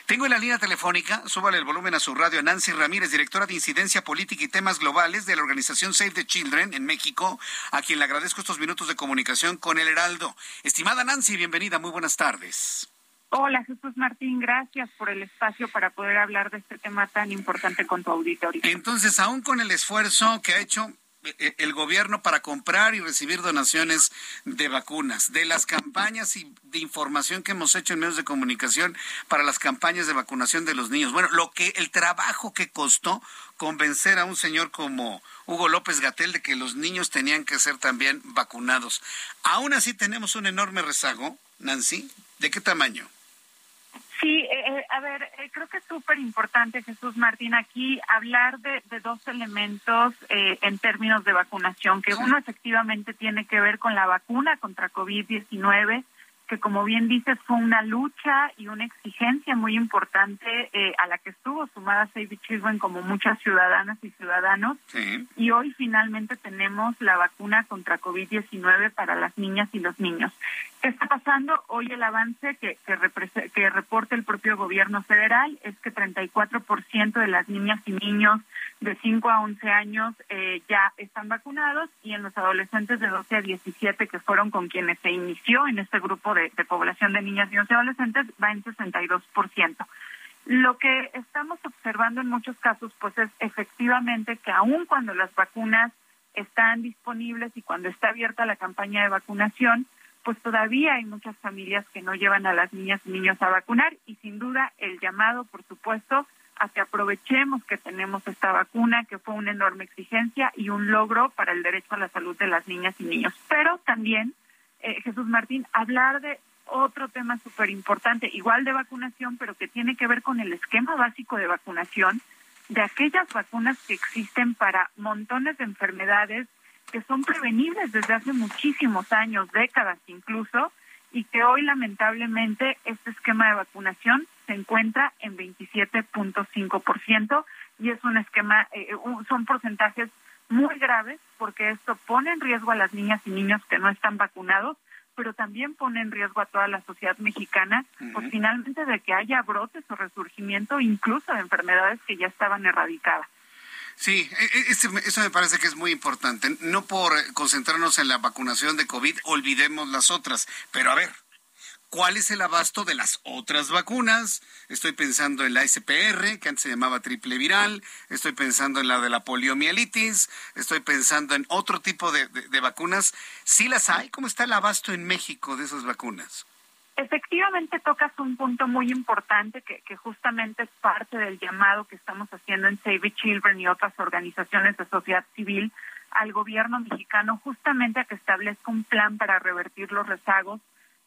Tengo en la línea telefónica, súbale el volumen a su radio, Nancy Ramírez, directora de Incidencia Política y Temas Globales de la organización Save the Children en México, a quien le agradezco estos minutos de comunicación con el Heraldo. Estimada Nancy, bienvenida, muy buenas tardes. Hola Jesús Martín, gracias por el espacio para poder hablar de este tema tan importante con tu auditorio. Entonces, aún con el esfuerzo que ha hecho el gobierno para comprar y recibir donaciones de vacunas, de las campañas y de información que hemos hecho en medios de comunicación para las campañas de vacunación de los niños. Bueno, lo que el trabajo que costó convencer a un señor como Hugo López Gatel de que los niños tenían que ser también vacunados. Aún así tenemos un enorme rezago, Nancy. ¿De qué tamaño? Sí, eh, eh, a ver, eh, creo que es súper importante, Jesús Martín, aquí hablar de, dos elementos en términos de vacunación, que uno efectivamente tiene que ver con la vacuna contra COVID-19 que como bien dices fue una lucha y una exigencia muy importante eh, a la que estuvo sumada Save Children como muchas ciudadanas y ciudadanos. Y hoy finalmente tenemos la vacuna contra COVID-19 para las niñas y los niños. ¿Qué está pasando? Hoy el avance que, que, que reporta el propio gobierno federal es que 34% de las niñas y niños de 5 a 11 años eh, ya están vacunados y en los adolescentes de 12 a 17 que fueron con quienes se inició en este grupo de, población de niñas y adolescentes va en 62%. Lo que estamos observando en muchos casos pues es efectivamente que aun cuando las vacunas están disponibles y cuando está abierta la campaña de vacunación, pues todavía hay muchas familias que no llevan a las niñas y niños a vacunar y sin duda el llamado, por supuesto, a que aprovechemos que tenemos esta vacuna, que fue una enorme exigencia y un logro para el derecho a la salud de las niñas y niños. Pero también, eh, Jesús Martín, hablar de otro tema súper importante, igual de vacunación, pero que tiene que ver con el esquema básico de vacunación de aquellas vacunas que existen para montones de enfermedades que son prevenibles desde hace muchísimos años, décadas incluso, y que hoy lamentablemente este esquema de vacunación se encuentra en 27.5% y es un esquema, eh, son porcentajes muy graves porque esto pone en riesgo a las niñas y niños que no están vacunados, pero también pone en riesgo a toda la sociedad mexicana, pues finalmente de que haya brotes o resurgimiento incluso de enfermedades que ya estaban erradicadas. Sí, e, e, eso me parece que es muy importante. No por concentrarnos en la vacunación de COVID, olvidemos las otras. Pero a ver, ¿cuál es el abasto de las otras vacunas? Estoy pensando en la SPR, que antes se llamaba triple viral, estoy pensando en la de la poliomielitis, estoy pensando en otro tipo de, de vacunas. ¿Sí las hay? ¿Cómo está el abasto en México de esas vacunas? Efectivamente tocas un punto muy importante que, justamente es parte del llamado que estamos haciendo en Save Children y otras organizaciones de sociedad civil al gobierno mexicano justamente a que establezca un plan para revertir los rezagos,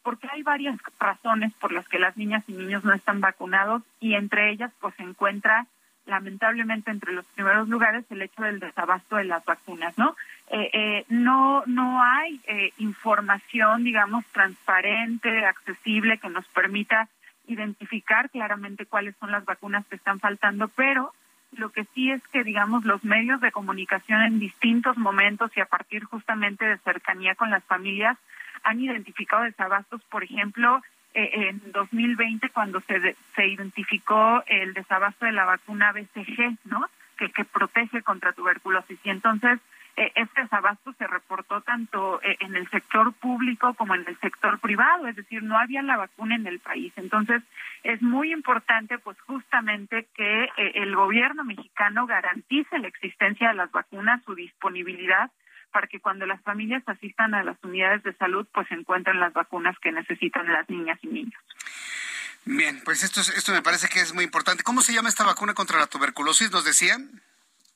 porque hay varias razones por las que las niñas y niños no están vacunados y entre ellas pues se encuentra lamentablemente entre los primeros lugares el hecho del desabasto de las vacunas, ¿no? Eh, eh, no no hay eh, información, digamos, transparente, accesible que nos permita identificar claramente cuáles son las vacunas que están faltando, pero lo que sí es que, digamos, los medios de comunicación en distintos momentos y a partir justamente de cercanía con las familias han identificado desabastos, por ejemplo, en 2020 cuando se, se identificó el desabasto de la vacuna BCG, ¿no? Que, que protege contra tuberculosis. Y entonces eh, este desabasto se reportó tanto eh, en el sector público como en el sector privado, es decir, no había la vacuna en el país. Entonces es muy importante, pues justamente que el gobierno mexicano garantice la existencia de las vacunas, su disponibilidad para que cuando las familias asistan a las unidades de salud, pues encuentren las vacunas que necesitan las niñas y niños. Bien, pues esto, esto me parece que es muy importante. ¿Cómo se llama esta vacuna contra la tuberculosis? ¿Nos decían?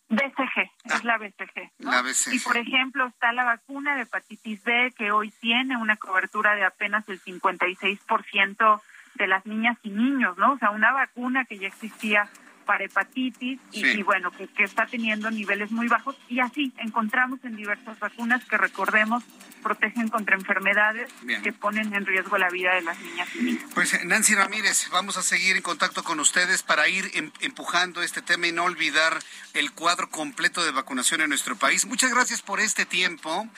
BCG, es ah, la BCG. La BCG. Y por ejemplo, está la vacuna de hepatitis B que hoy tiene una cobertura de apenas el 56% de las niñas y niños, ¿no? O sea, una vacuna que ya existía para hepatitis y, bueno, que, que, está teniendo niveles muy bajos y así encontramos en diversas vacunas que recordemos protegen contra enfermedades que ponen en riesgo la vida de las niñas y niños. Pues Nancy Ramírez, vamos a seguir en contacto con ustedes para ir em, empujando este tema y no olvidar el cuadro completo de vacunación en nuestro país. Muchas gracias por este tiempo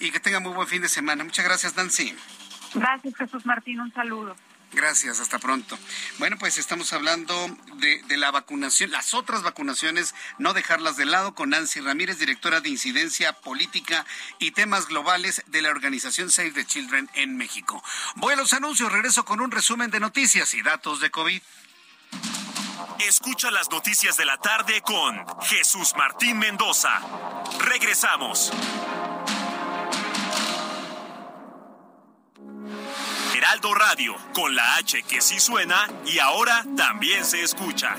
y que tenga muy buen fin de semana. Muchas gracias, Nancy. Gracias, Jesús Martín. Un saludo. Gracias, hasta pronto. Bueno, pues estamos hablando de, la vacunación, las otras vacunaciones, no dejarlas de lado, con Nancy Ramírez, directora de Incidencia Política y Temas Globales de la organización Save the Children en México. Voy a los anuncios, regreso con un resumen de noticias y datos de COVID. Escucha las noticias de la tarde con Jesús Martín Mendoza. Regresamos. Heraldo Radio, con la H que sí suena y ahora también se escucha.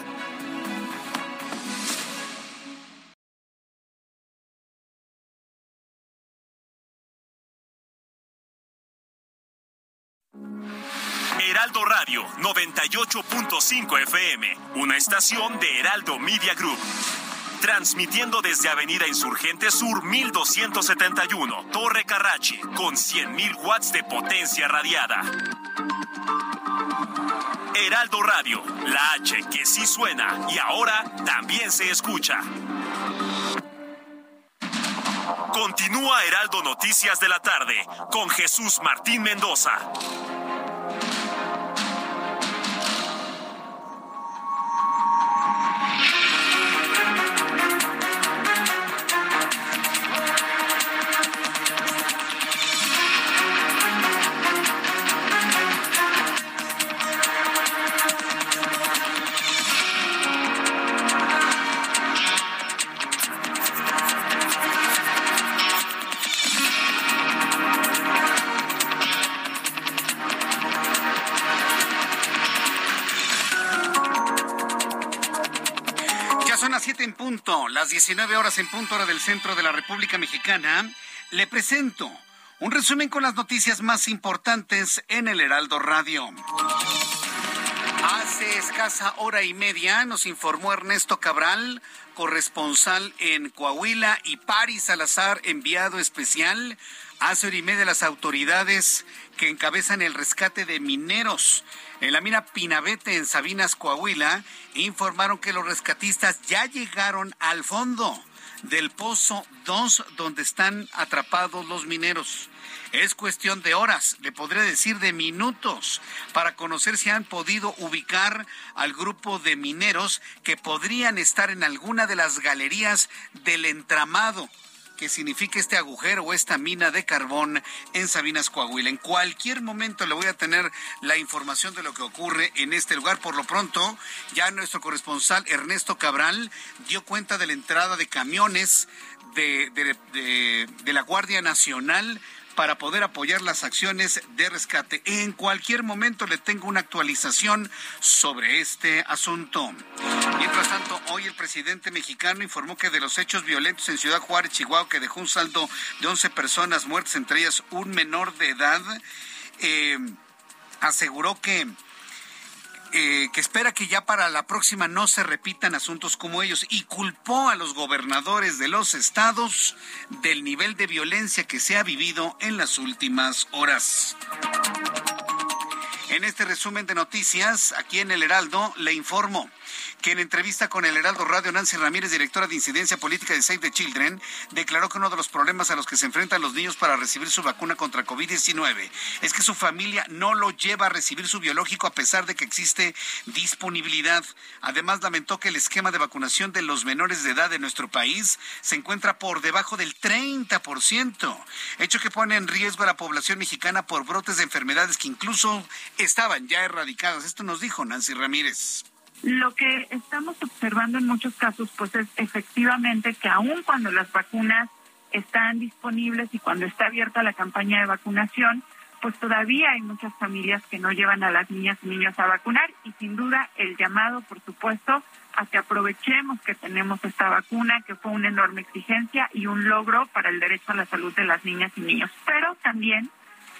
Heraldo Radio 98.5 FM, una estación de Heraldo Media Group transmitiendo desde Avenida Insurgente Sur 1271, Torre Carrachi, con 100.000 watts de potencia radiada. Heraldo Radio, la H que sí suena y ahora también se escucha. Continúa Heraldo Noticias de la tarde con Jesús Martín Mendoza. 19 horas en punto hora del centro de la República Mexicana, le presento un resumen con las noticias más importantes en el Heraldo Radio. Hace escasa hora y media nos informó Ernesto Cabral, corresponsal en Coahuila, y Paris Salazar, enviado especial. Hace hora y media las autoridades que encabezan el rescate de mineros en la mina Pinabete en Sabinas, Coahuila, informaron que los rescatistas ya llegaron al fondo del pozo 2 donde están atrapados los mineros. Es cuestión de horas, le podré decir de minutos, para conocer si han podido ubicar al grupo de mineros que podrían estar en alguna de las galerías del entramado que significa este agujero o esta mina de carbón en Sabinas, Coahuila. En cualquier momento le voy a tener la información de lo que ocurre en este lugar. Por lo pronto, ya nuestro corresponsal Ernesto Cabral dio cuenta de la entrada de camiones de, de la Guardia Nacional para poder apoyar las acciones de rescate. En cualquier momento le tengo una actualización sobre este asunto. Mientras tanto, hoy el presidente mexicano informó que de los hechos violentos en Ciudad Juárez, Chihuahua, que dejó un saldo de 11 personas muertas, entre ellas un menor de edad, eh, aseguró que eh, que espera que ya para la próxima no se repitan asuntos como ellos y culpó a los gobernadores de los estados del nivel de violencia que se ha vivido en las últimas horas. En este resumen de noticias, aquí en el Heraldo, le informo que en entrevista con el Heraldo Radio, Nancy Ramírez, directora de incidencia política de Save the Children, declaró que uno de los problemas a los que se enfrentan los niños para recibir su vacuna contra COVID-19 es que su familia no lo lleva a recibir su biológico a pesar de que existe disponibilidad. Además, lamentó que el esquema de vacunación de los menores de edad de nuestro país se encuentra por debajo del 30%, hecho que pone en riesgo a la población mexicana por brotes de enfermedades que incluso estaban ya erradicadas. Esto nos dijo Nancy Ramírez. Lo que estamos observando en muchos casos, pues es efectivamente que aun cuando las vacunas están disponibles y cuando está abierta la campaña de vacunación, pues todavía hay muchas familias que no llevan a las niñas y niños a vacunar y sin duda el llamado, por supuesto, a que aprovechemos que tenemos esta vacuna, que fue una enorme exigencia y un logro para el derecho a la salud de las niñas y niños, pero también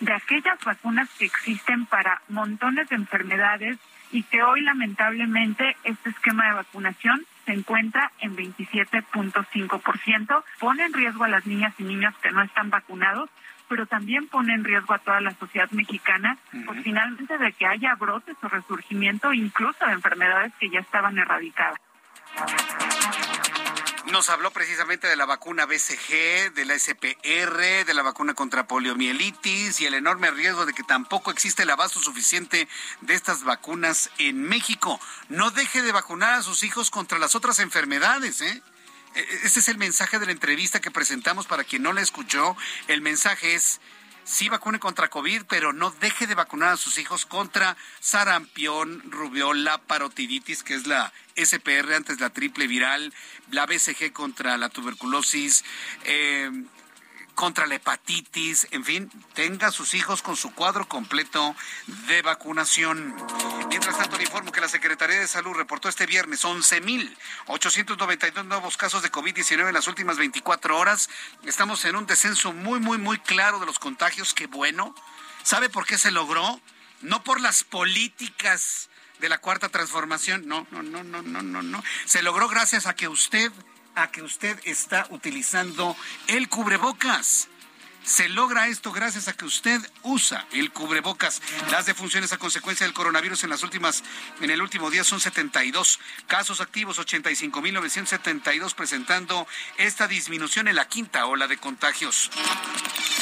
de aquellas vacunas que existen para montones de enfermedades y que hoy lamentablemente este esquema de vacunación se encuentra en 27.5%, pone en riesgo a las niñas y niños que no están vacunados, pero también pone en riesgo a toda la sociedad mexicana, pues finalmente de que haya brotes o resurgimiento incluso de enfermedades que ya estaban erradicadas. Nos habló precisamente de la vacuna BCG, de la SPR, de la vacuna contra poliomielitis y el enorme riesgo de que tampoco existe el abasto suficiente de estas vacunas en México. No deje de vacunar a sus hijos contra las otras enfermedades, ¿eh? E, e, Este es el mensaje de la entrevista que presentamos para quien no la escuchó. El mensaje es, sí vacune contra COVID, pero no deje de vacunar a sus hijos contra sarampión, rubiola, parotiditis, que es la SPR antes la triple viral, la BCG contra la tuberculosis, eh, contra la hepatitis, en fin, tenga sus hijos con su cuadro completo de vacunación. Mientras tanto, le informo que la Secretaría de Salud reportó este viernes 11.892 nuevos casos de COVID-19 en las últimas 24 horas. Estamos en un descenso muy, muy, muy claro de los contagios. Qué bueno. ¿Sabe por qué se logró? No por las políticas de la cuarta transformación. No, no, no, no, no, no, no. Se logró gracias a que usted, a que usted está utilizando el cubrebocas. Se logra esto gracias a que usted usa el cubrebocas. Las defunciones a consecuencia del coronavirus en las últimas, en el último día son 72 casos activos, 85.972 presentando esta disminución en la quinta ola de contagios.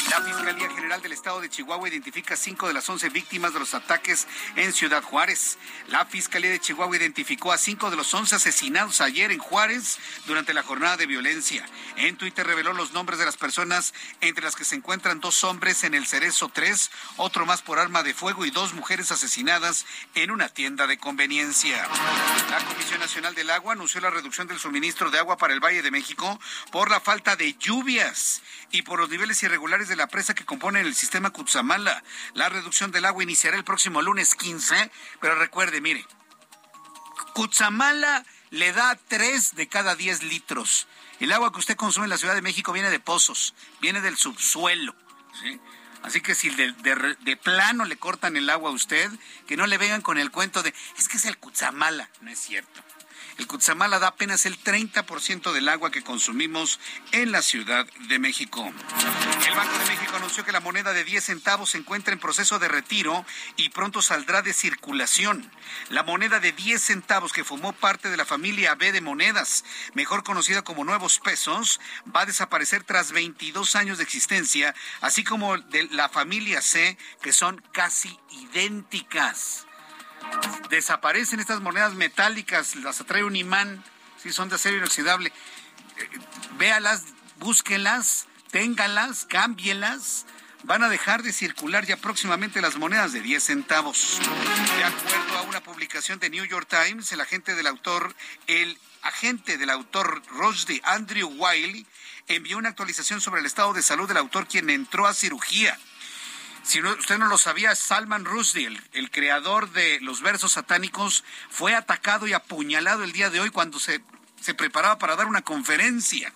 La Fiscalía General del Estado de Chihuahua identifica cinco de las 11 víctimas de los ataques en Ciudad Juárez. La Fiscalía de Chihuahua identificó a cinco de los 11 asesinados ayer en Juárez durante la jornada de violencia. En Twitter reveló los nombres de las personas entre las que se encuentran dos hombres en el Cerezo 3, otro más por arma de fuego y dos mujeres asesinadas en una tienda de conveniencia. La Comisión Nacional del Agua anunció la reducción del suministro de agua para el Valle de México por la falta de lluvias y por los niveles irregulares de la presa que compone el sistema Cutzamala. La reducción del agua iniciará el próximo lunes 15, pero recuerde, mire, Cutzamala le da 3 de cada 10 litros. El agua que usted consume en la Ciudad de México viene de pozos, viene del subsuelo. Así que si de, de, de, plano le cortan el agua a usted, que no le vengan con el cuento de, es que es el Cutzamala. No es cierto. El Cutzamala da apenas el 30% del agua que consumimos en la Ciudad de México. El Banco de México anunció que la moneda de 10 centavos se encuentra en proceso de retiro y pronto saldrá de circulación. La moneda de 10 centavos que formó parte de la familia B de monedas, mejor conocida como nuevos pesos, va a desaparecer tras 22 años de existencia, así como de la familia C, que son casi idénticas desaparecen estas monedas metálicas, las atrae un imán, si son de acero inoxidable. Eh, véalas, búsquenlas, ténganlas, cámbielas. Van a dejar de circular ya próximamente las monedas de 10 centavos. De acuerdo a una publicación de New York Times, el agente del autor, el agente del autor Rushdie, Andrew Wiley, envió una actualización sobre el estado de salud del autor quien entró a cirugía. Si usted no lo sabía, Salman Rushdie, el, creador de los versos satánicos, fue atacado y apuñalado el día de hoy cuando se, se preparaba para dar una conferencia.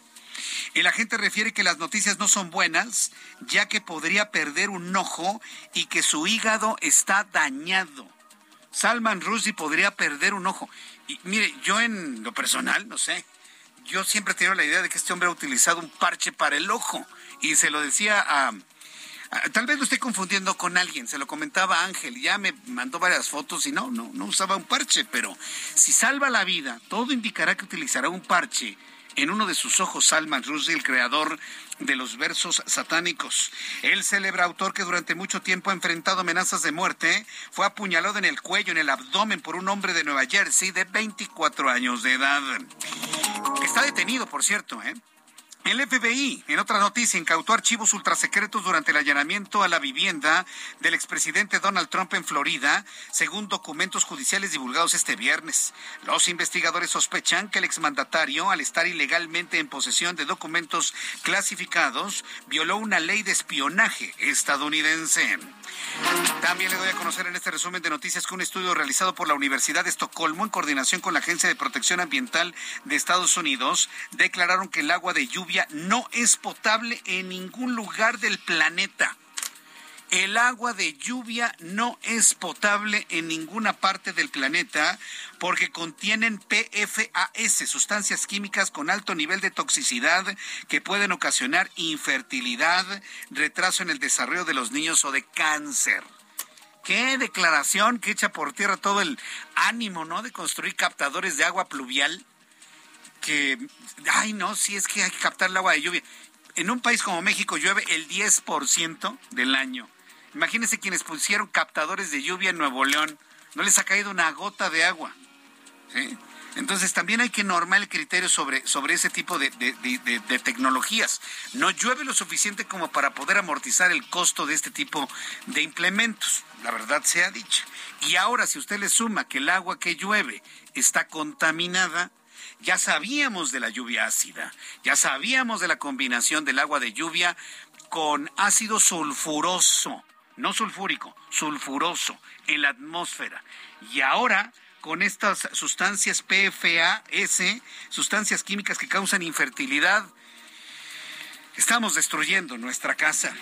El agente refiere que las noticias no son buenas, ya que podría perder un ojo y que su hígado está dañado. Salman Rushdie podría perder un ojo. Y mire, yo en lo personal, no sé, yo siempre he tenido la idea de que este hombre ha utilizado un parche para el ojo. Y se lo decía a... tal vez lo esté confundiendo con alguien, se lo comentaba Ángel, ya me mandó varias fotos y no, no, no usaba un parche, pero si salva la vida, todo indicará que utilizará un parche en uno de sus ojos Salman Rushdie, el creador de los versos satánicos. El célebre autor que durante mucho tiempo ha enfrentado amenazas de muerte fue apuñalado en el cuello, en el abdomen por un hombre de Nueva Jersey de 24 años de edad. Está detenido, por cierto, ¿eh? El FBI, en otra noticia, incautó archivos ultrasecretos durante el allanamiento a la vivienda del expresidente Donald Trump en Florida, según documentos judiciales divulgados este viernes. Los investigadores sospechan que el exmandatario, al estar ilegalmente en posesión de documentos clasificados, violó una ley de espionaje estadounidense. También le doy a conocer en este resumen de noticias que un estudio realizado por la Universidad de Estocolmo en coordinación con la Agencia de Protección Ambiental de Estados Unidos declararon que el agua de lluvia no es potable en ningún lugar del planeta. El agua de lluvia no es potable en ninguna parte del planeta porque contienen PFAS, sustancias químicas con alto nivel de toxicidad que pueden ocasionar infertilidad, retraso en el desarrollo de los niños o de cáncer. Qué declaración que echa por tierra todo el ánimo, ¿no? De construir captadores de agua pluvial que, ay no, si es que hay que captar el agua de lluvia. En un país como México llueve el 10% del año. Imagínense quienes pusieron captadores de lluvia en Nuevo León. No les ha caído una gota de agua. Entonces también hay que normar el criterio sobre, sobre ese tipo de, de, tecnologías. No llueve lo suficiente como para poder amortizar el costo de este tipo de implementos. La verdad se ha dicho. Y ahora si usted le suma que el agua que llueve está contaminada, ya sabíamos de la lluvia ácida, ya sabíamos de la combinación del agua de lluvia con ácido sulfuroso, no sulfúrico, sulfuroso en la atmósfera. Y ahora con estas sustancias PFAS, sustancias químicas que causan infertilidad, estamos destruyendo nuestra casa.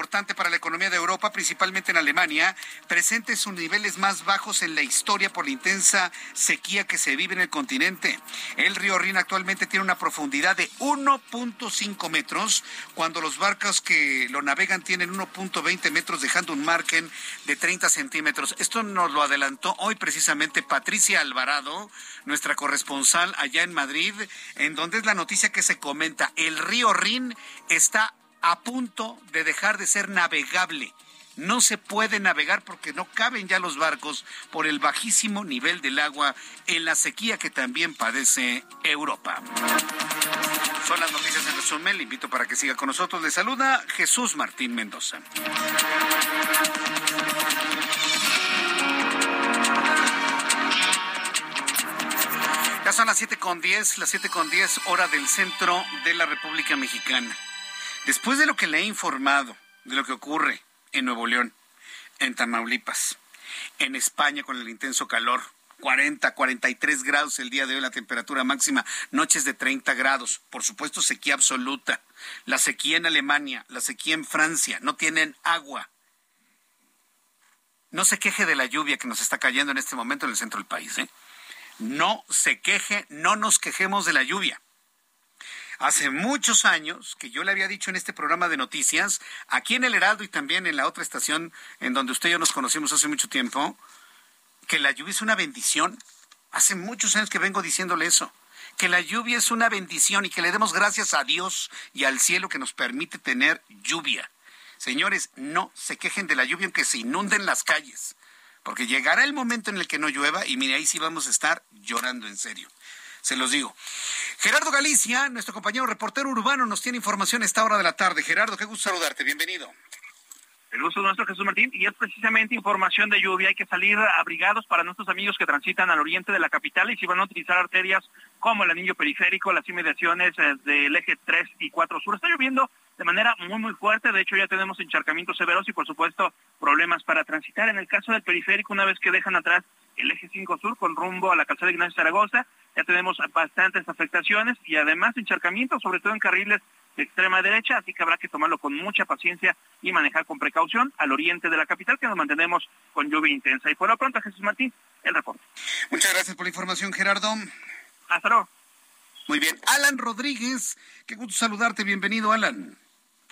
Importante para la economía de Europa, principalmente en Alemania, presente sus niveles más bajos en la historia por la intensa sequía que se vive en el continente. El río Rin actualmente tiene una profundidad de 1.5 metros, cuando los barcos que lo navegan tienen 1.20 metros, dejando un margen de 30 centímetros. Esto nos lo adelantó hoy precisamente Patricia Alvarado, nuestra corresponsal allá en Madrid, en donde es la noticia que se comenta. El río Rin está a punto de dejar de ser navegable. No se puede navegar porque no caben ya los barcos por el bajísimo nivel del agua en la sequía que también padece Europa. Son las noticias en resumen. Le invito para que siga con nosotros. Le saluda Jesús Martín Mendoza. Ya son las siete con diez, las siete con diez hora del centro de la República Mexicana. Después de lo que le he informado, de lo que ocurre en Nuevo León, en Tamaulipas, en España con el intenso calor, 40, 43 grados el día de hoy la temperatura máxima, noches de 30 grados, por supuesto sequía absoluta, la sequía en Alemania, la sequía en Francia, no tienen agua. No se queje de la lluvia que nos está cayendo en este momento en el centro del país. ¿eh? No se queje, no nos quejemos de la lluvia hace muchos años que yo le había dicho en este programa de noticias, aquí en el Heraldo y también en la otra estación en donde usted y yo nos conocimos hace mucho tiempo, que la lluvia es una bendición. Hace muchos años que vengo diciéndole eso que la lluvia es una bendición y que le demos gracias a Dios y al cielo que nos permite tener lluvia. Señores, no se quejen de la lluvia aunque se inunden las calles, porque llegará el momento en el que no llueva y mire, ahí sí vamos a estar llorando en serio se los digo. Gerardo Galicia, nuestro compañero reportero urbano, nos tiene información a esta hora de la tarde. Gerardo, qué gusto saludarte, bienvenido. El gusto nuestro, Jesús Martín, y es precisamente información de lluvia. Hay que salir abrigados para nuestros amigos que transitan al oriente de la capital y si van a utilizar arterias como el anillo periférico, las inmediaciones eh, del eje 3 y 4 sur. Está lloviendo de manera muy, muy fuerte. De hecho, ya tenemos encharcamientos severos y, por supuesto, problemas para transitar. En el caso del periférico, una vez que dejan atrás el eje 5 sur con rumbo a la calzada de Ignacio Zaragoza, ya tenemos bastantes afectaciones y además encharcamientos, sobre todo en carriles extrema derecha, así que habrá que tomarlo con mucha paciencia y manejar con precaución al oriente de la capital, que nos mantenemos con lluvia intensa. Y por lo pronto, Jesús Martín, el reporte. Muchas gracias por la información, Gerardo. Hasta luego. Muy bien. Alan Rodríguez, qué gusto saludarte. Bienvenido, Alan.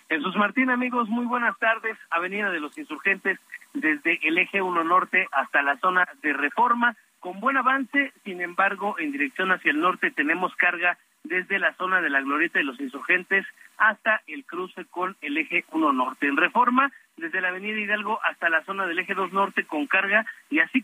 Jesús Martín, amigos, muy buenas tardes. Avenida de los Insurgentes, desde el eje 1 norte hasta la zona de reforma, con buen avance, sin embargo, en dirección hacia el norte tenemos carga desde la zona de la Glorieta de los Insurgentes hasta el cruce con el eje 1 norte. En reforma, desde la avenida Hidalgo hasta la zona del eje 2 norte con carga y así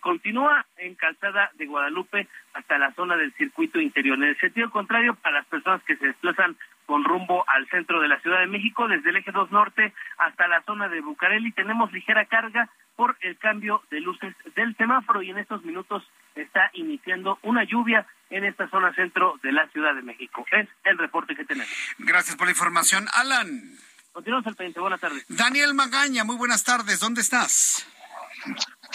continúa en calzada de Guadalupe hasta la zona del circuito interior. En el sentido contrario, para las personas que se desplazan con rumbo al centro de la Ciudad de México, desde el eje 2 norte hasta la zona de Bucareli, tenemos ligera carga por el cambio de luces del semáforo y en estos minutos está iniciando una lluvia en esta zona centro de la Ciudad de México. Es el reporte que tenemos. Gracias por la información, Alan. Continuamos al pendiente. Buenas tardes. Daniel Magaña, muy buenas tardes. ¿Dónde estás?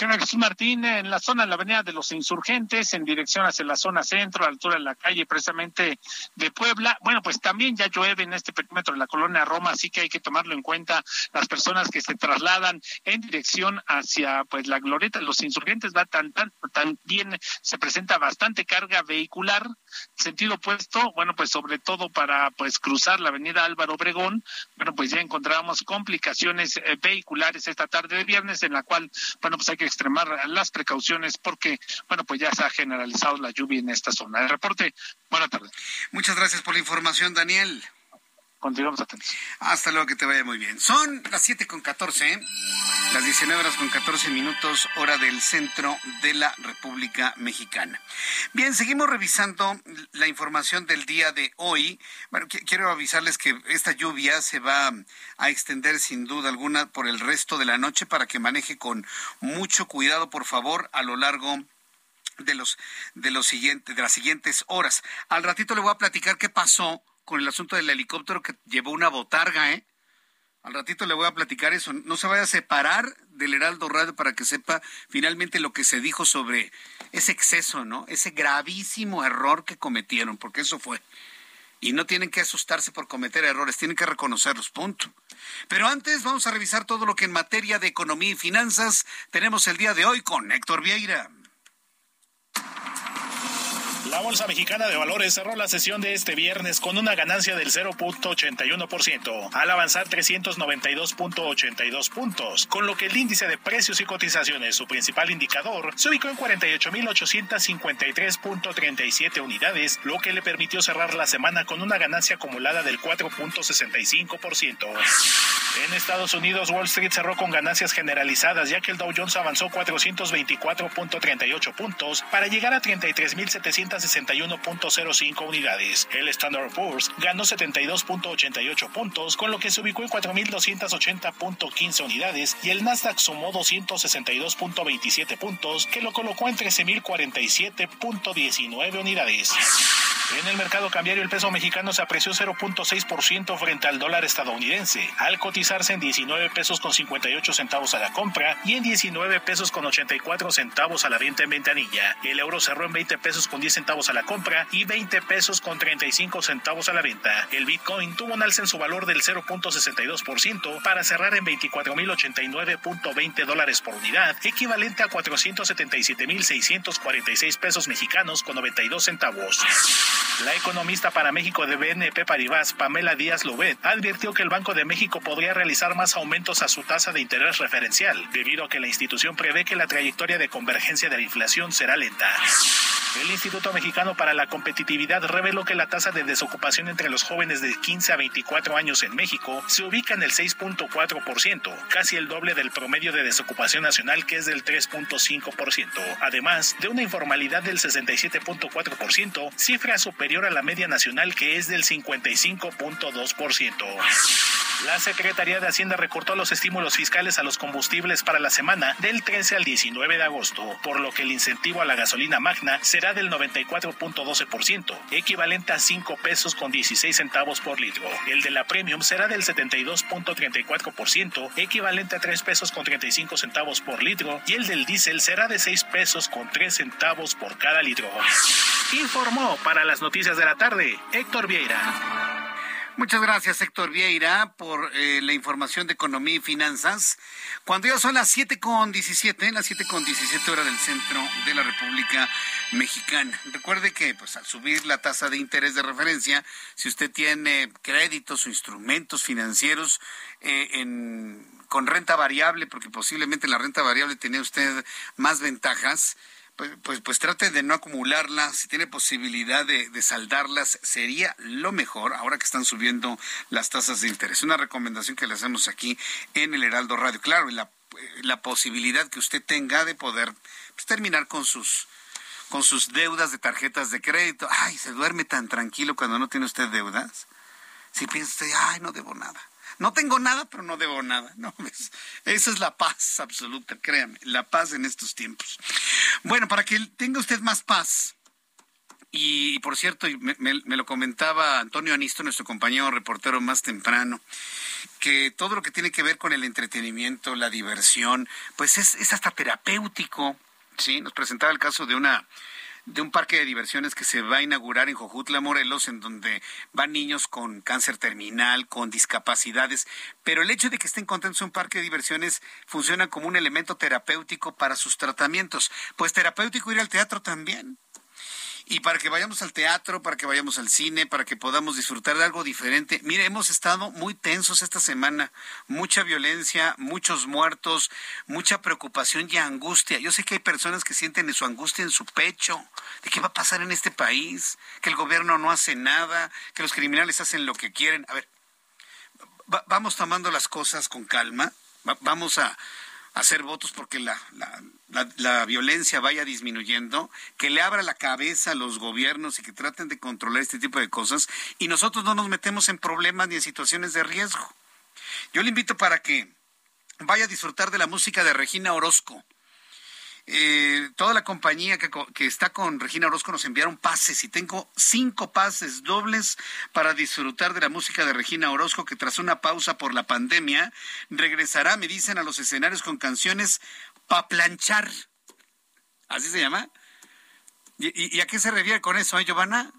Jesús Martín, en la zona de la Avenida de los Insurgentes, en dirección hacia la zona centro, a altura de la calle precisamente de Puebla. Bueno, pues también ya llueve en este perímetro de la colonia Roma, así que hay que tomarlo en cuenta las personas que se trasladan en dirección hacia pues la glorieta los Insurgentes. Va tan, tan, también se presenta bastante carga vehicular, sentido opuesto, bueno, pues sobre todo para pues cruzar la Avenida Álvaro Obregón. Bueno, pues ya encontramos complicaciones eh, vehiculares esta tarde de viernes, en la cual, bueno, pues hay que extremar las precauciones porque, bueno, pues ya se ha generalizado la lluvia en esta zona. El reporte, buenas tardes. Muchas gracias por la información, Daniel. Continuamos atentos. Hasta luego, que te vaya muy bien. Son las siete con catorce, ¿eh? las 19 horas con 14 minutos, hora del centro de la República Mexicana. Bien, seguimos revisando la información del día de hoy. Bueno, quiero avisarles que esta lluvia se va a extender sin duda alguna por el resto de la noche para que maneje con mucho cuidado, por favor, a lo largo de los de los siguientes de las siguientes horas. Al ratito le voy a platicar qué pasó con el asunto del helicóptero que llevó una botarga, ¿eh? Al ratito le voy a platicar eso. No se vaya a separar del Heraldo Radio para que sepa finalmente lo que se dijo sobre ese exceso, ¿no? Ese gravísimo error que cometieron, porque eso fue. Y no tienen que asustarse por cometer errores, tienen que reconocerlos, punto. Pero antes vamos a revisar todo lo que en materia de economía y finanzas tenemos el día de hoy con Héctor Vieira. La Bolsa Mexicana de Valores cerró la sesión de este viernes con una ganancia del 0.81%, al avanzar 392.82 puntos, con lo que el índice de precios y cotizaciones, su principal indicador, se ubicó en 48.853.37 unidades, lo que le permitió cerrar la semana con una ganancia acumulada del 4.65%. En Estados Unidos, Wall Street cerró con ganancias generalizadas, ya que el Dow Jones avanzó 424.38 puntos para llegar a 33.700 61.05 unidades. El Standard Poor's ganó 72.88 puntos, con lo que se ubicó en 4.280.15 unidades y el Nasdaq sumó 262.27 puntos, que lo colocó en 13.047.19 unidades. En el mercado cambiario el peso mexicano se apreció 0.6% frente al dólar estadounidense, al cotizarse en 19 pesos con 58 centavos a la compra y en 19 pesos con 84 centavos a la venta en ventanilla. El euro cerró en 20 pesos con 10 centavos a la compra y 20 pesos con 35 centavos a la venta. El Bitcoin tuvo un alza en su valor del 0.62% para cerrar en 24.089.20 dólares por unidad, equivalente a 477.646 pesos mexicanos con 92 centavos. La economista para México de BNP Paribas, Pamela Díaz Lubet, advirtió que el Banco de México podría realizar más aumentos a su tasa de interés referencial, debido a que la institución prevé que la trayectoria de convergencia de la inflación será lenta. El Instituto Mexicano para la Competitividad reveló que la tasa de desocupación entre los jóvenes de 15 a 24 años en México se ubica en el 6.4%, casi el doble del promedio de desocupación nacional que es del 3.5%, además de una informalidad del 67.4%, cifra superior a la media nacional que es del 55.2%. La Secretaría de Hacienda recortó los estímulos fiscales a los combustibles para la semana del 13 al 19 de agosto, por lo que el incentivo a la gasolina magna será del 94.12%, equivalente a 5 pesos con 16 centavos por litro. El de la Premium será del 72.34%, equivalente a 3 pesos con 35 centavos por litro, y el del diésel será de 6 pesos con 3 centavos por cada litro. Informó para las noticias de la tarde Héctor Vieira. Muchas gracias, Héctor Vieira, por eh, la información de economía y finanzas. Cuando ya son las 7 con 17, las 7 con 17 horas del centro de la República Mexicana. Recuerde que pues, al subir la tasa de interés de referencia, si usted tiene créditos o instrumentos financieros eh, en, con renta variable, porque posiblemente la renta variable tiene usted más ventajas, pues, pues, pues, trate de no acumularlas, si tiene posibilidad de, de, saldarlas, sería lo mejor ahora que están subiendo las tasas de interés. Una recomendación que le hacemos aquí en el Heraldo Radio. Claro, la, la posibilidad que usted tenga de poder pues, terminar con sus con sus deudas de tarjetas de crédito. Ay, se duerme tan tranquilo cuando no tiene usted deudas. Si piensa usted, ay, no debo nada. No tengo nada, pero no debo nada. No, pues, esa es la paz absoluta, créame, la paz en estos tiempos. Bueno, para que tenga usted más paz, y por cierto, me, me, lo comentaba Antonio Anisto, nuestro compañero reportero más temprano, que todo lo que tiene que ver con el entretenimiento, la diversión, pues es, es hasta terapéutico. Sí, nos presentaba el caso de una de un parque de diversiones que se va a inaugurar en Jojutla, Morelos, en donde van niños con cáncer terminal, con discapacidades, pero el hecho de que estén contentos en un parque de diversiones funciona como un elemento terapéutico para sus tratamientos. Pues terapéutico ir al teatro también y para que vayamos al teatro, para que vayamos al cine, para que podamos disfrutar de algo diferente. Mire, hemos estado muy tensos esta semana, mucha violencia, muchos muertos, mucha preocupación y angustia. Yo sé que hay personas que sienten su angustia en su pecho, de qué va a pasar en este país, que el gobierno no hace nada, que los criminales hacen lo que quieren. A ver, vamos tomando las cosas con calma, vamos a hacer votos porque la, la, la, violencia vaya disminuyendo, que le abra la cabeza a los gobiernos y que traten de controlar este tipo de cosas y nosotros no nos metemos en problemas ni en situaciones de riesgo. Yo le invito para que vaya a disfrutar de la música de Regina Orozco. Eh, toda la compañía que, está con Regina Orozco nos enviaron pases y tengo cinco pases dobles para disfrutar de la música de Regina Orozco que tras una pausa por la pandemia regresará, me dicen, a los escenarios con canciones pa planchar. ¿Así se llama? ¿Y, a qué se refiere con eso, eh, Giovanna?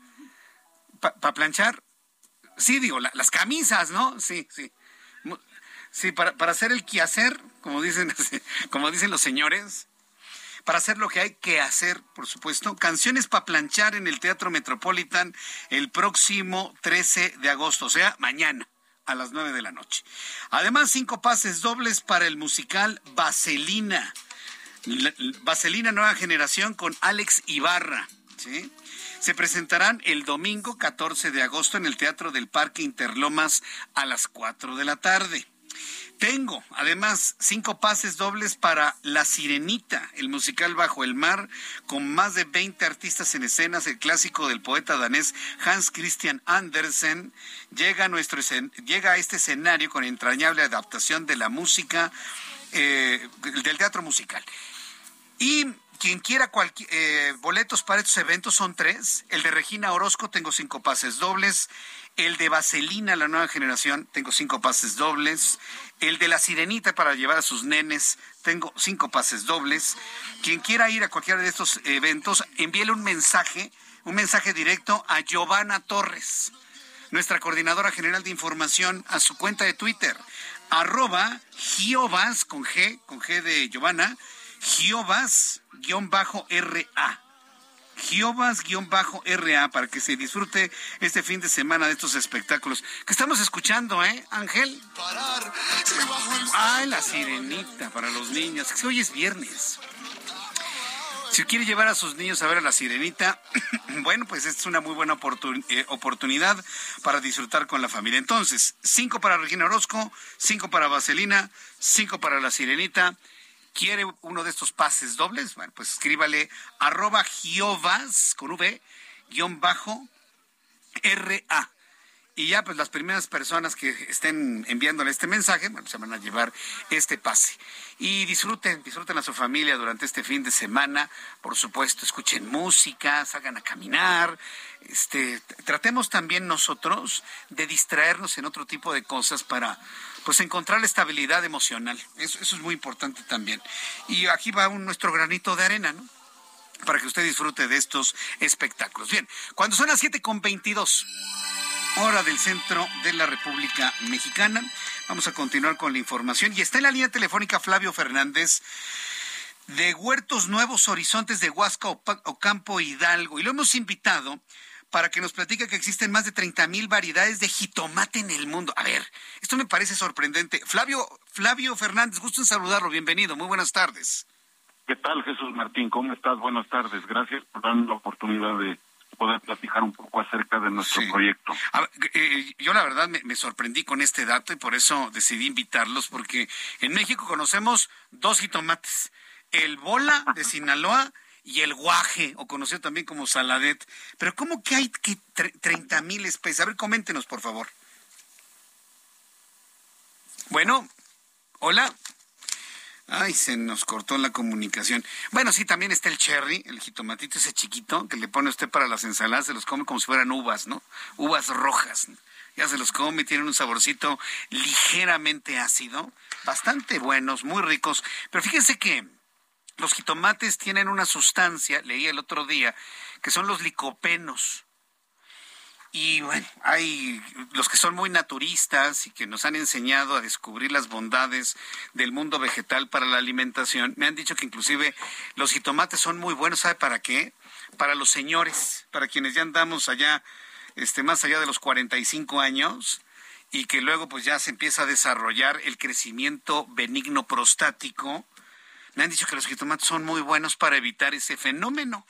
¿Pa, planchar? Sí, digo, las camisas, ¿no? Sí, sí. Sí, para, para hacer el quehacer, como dicen, como dicen los señores, para hacer lo que hay que hacer, por supuesto. Canciones para planchar en el Teatro Metropolitan el próximo 13 de agosto, o sea, mañana a las 9 de la noche. Además, cinco pases dobles para el musical Vaselina. Vaselina Nueva Generación con Alex Ibarra. ¿sí? Se presentarán el domingo 14 de agosto en el Teatro del Parque Interlomas a las 4 de la tarde. Tengo, además, cinco pases dobles para La Sirenita, el musical Bajo el Mar, con más de 20 artistas en escenas, el clásico del poeta danés Hans Christian Andersen, llega a, nuestro, llega a este escenario con entrañable adaptación de la música, eh, del teatro musical. Y quien quiera eh, boletos para estos eventos son tres. El de Regina Orozco, tengo cinco pases dobles. El de Vaselina, la nueva generación, tengo cinco pases dobles. El de la Sirenita para llevar a sus nenes, tengo cinco pases dobles. Quien quiera ir a cualquiera de estos eventos, envíele un mensaje, un mensaje directo a Giovanna Torres, nuestra coordinadora general de información, a su cuenta de Twitter, arroba Giovas, con G, con G de Giovanna, Giovas-RA. Giovas-RA para que se disfrute este fin de semana de estos espectáculos que estamos escuchando, ¿eh, Ángel? Ay, la sirenita para los niños. Que hoy es viernes. Si quiere llevar a sus niños a ver a la sirenita, bueno, pues es una muy buena eh, oportunidad para disfrutar con la familia. Entonces, cinco para Regina Orozco, cinco para Vaselina, cinco para la sirenita quiere uno de estos pases dobles, bueno, pues escríbale arroba giovas con V, guion bajo, RA. Y ya, pues las primeras personas que estén enviándole este mensaje, bueno, se van a llevar este pase. Y disfruten, disfruten a su familia durante este fin de semana. Por supuesto, escuchen música, salgan a caminar. Este, tratemos también nosotros de distraernos en otro tipo de cosas para pues encontrar estabilidad emocional. Eso, es muy importante también. Y aquí va un, nuestro granito de arena, ¿no? Para que usted disfrute de estos espectáculos. Bien, cuando son las 7 con 22. Hora del centro de la República Mexicana. Vamos a continuar con la información. Y está en la línea telefónica Flavio Fernández de Huertos Nuevos Horizontes de Huasca, Ocampo, Hidalgo. Y lo hemos invitado para que nos platique que existen más de 30 mil variedades de jitomate en el mundo. A ver, esto me parece sorprendente. Flavio, Flavio Fernández, gusto en saludarlo. Bienvenido. Muy buenas tardes. ¿Qué tal, Jesús Martín? ¿Cómo estás? Buenas tardes. Gracias por darme la oportunidad de poder platicar un poco acerca de nuestro proyecto. Eh, yo la verdad me, sorprendí con este dato y por eso decidí invitarlos, porque en México conocemos dos jitomates, el bola de Sinaloa y el guaje, o conocido también como saladet. Pero ¿cómo que hay que 30 mil especies? A ver, coméntenos, por favor. Bueno, hola. Ay, se nos cortó la comunicación. Bueno, sí, también está el cherry, el jitomatito ese chiquito que le pone usted para las ensaladas, se los come como si fueran uvas, ¿no? Uvas rojas. Ya se los come, tienen un saborcito ligeramente ácido, bastante buenos, muy ricos. Pero fíjense que los jitomates tienen una sustancia, leí el otro día, que son los licopenos. Y bueno, hay los que son muy naturistas y que nos han enseñado a descubrir las bondades del mundo vegetal para la alimentación. Me han dicho que inclusive los jitomates son muy buenos, ¿sabe para qué? Para los señores, para quienes ya andamos allá, este, más allá de los 45 años y que luego pues ya se empieza a desarrollar el crecimiento benigno prostático. Me han dicho que los jitomates son muy buenos para evitar ese fenómeno.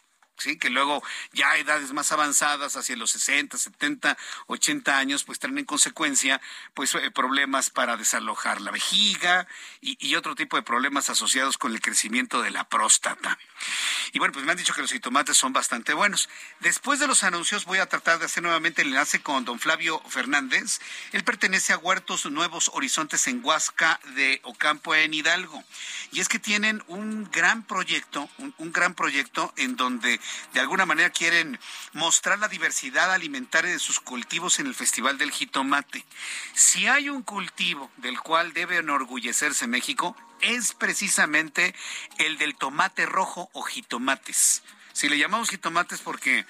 Que luego ya a edades más avanzadas, hacia los 60, 70, 80 años, pues traen en consecuencia pues eh, problemas para desalojar la vejiga y, otro tipo de problemas asociados con el crecimiento de la próstata. Y bueno, pues me han dicho que los jitomates son bastante buenos. Después de los anuncios voy a tratar de hacer nuevamente el enlace con don Flavio Fernández. Él pertenece a Huertos Nuevos Horizontes en Huasca de Ocampo en Hidalgo. Y es que tienen un gran proyecto, un gran proyecto en donde de alguna manera quieren mostrar la diversidad alimentaria de sus cultivos en el Festival del Jitomate. Si hay un cultivo del cual debe enorgullecerse México, es precisamente el del tomate rojo o jitomates. Si le llamamos jitomates porque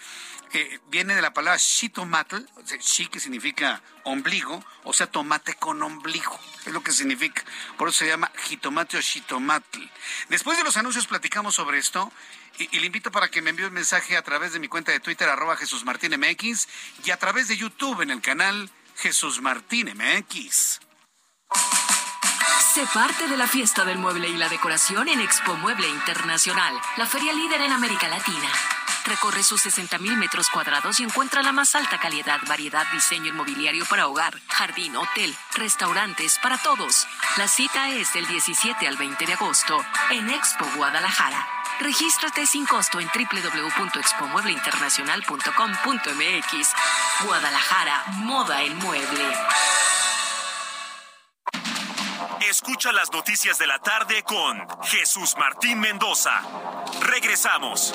viene de la palabra shitomatl, shi que significa ombligo, o sea, tomate con ombligo, es lo que significa. Por eso se llama jitomate o shitomatl. Después de los anuncios platicamos sobre esto y, le invito para que me envíe un mensaje a través de mi cuenta de Twitter, arroba Jesús Martín MX, y a través de YouTube en el canal Jesús Martín MX. Sé parte de la fiesta del mueble y la decoración en Expo Mueble Internacional, la feria líder en América Latina. Recorre sus 60.000 metros cuadrados y encuentra la más alta calidad, variedad, diseño inmobiliario para hogar, jardín, hotel, restaurantes, para todos. La cita es del 17 al 20 de agosto en Expo Guadalajara. Regístrate sin costo en www.expomuebleinternacional.com.mx. Guadalajara, moda en mueble. Escucha las noticias de la tarde con Jesús Martín Mendoza. Regresamos.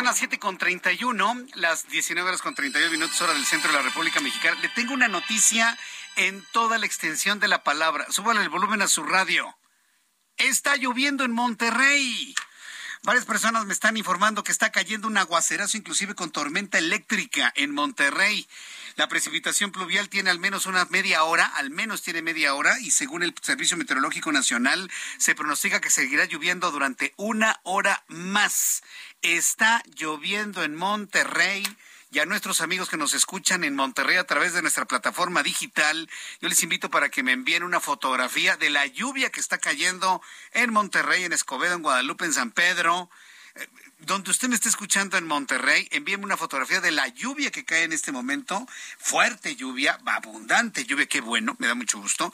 Las 7 con 31, las 19 horas con 32 minutos hora del centro de la República Mexicana. Le tengo una noticia en toda la extensión de la palabra. Súbale el volumen a su radio. Está lloviendo en Monterrey. Varias personas me están informando que está cayendo un aguacerazo, inclusive con tormenta eléctrica en Monterrey. La precipitación pluvial tiene al menos una media hora, al menos tiene media hora, y según el Servicio Meteorológico Nacional, se pronostica que seguirá lloviendo durante una hora más. Está lloviendo en Monterrey y a nuestros amigos que nos escuchan en Monterrey a través de nuestra plataforma digital, yo les invito para que me envíen una fotografía de la lluvia que está cayendo en Monterrey, en Escobedo, en Guadalupe, en San Pedro, donde usted me esté escuchando en Monterrey, envíeme una fotografía de la lluvia que cae en este momento. Fuerte lluvia, abundante lluvia, qué bueno, me da mucho gusto.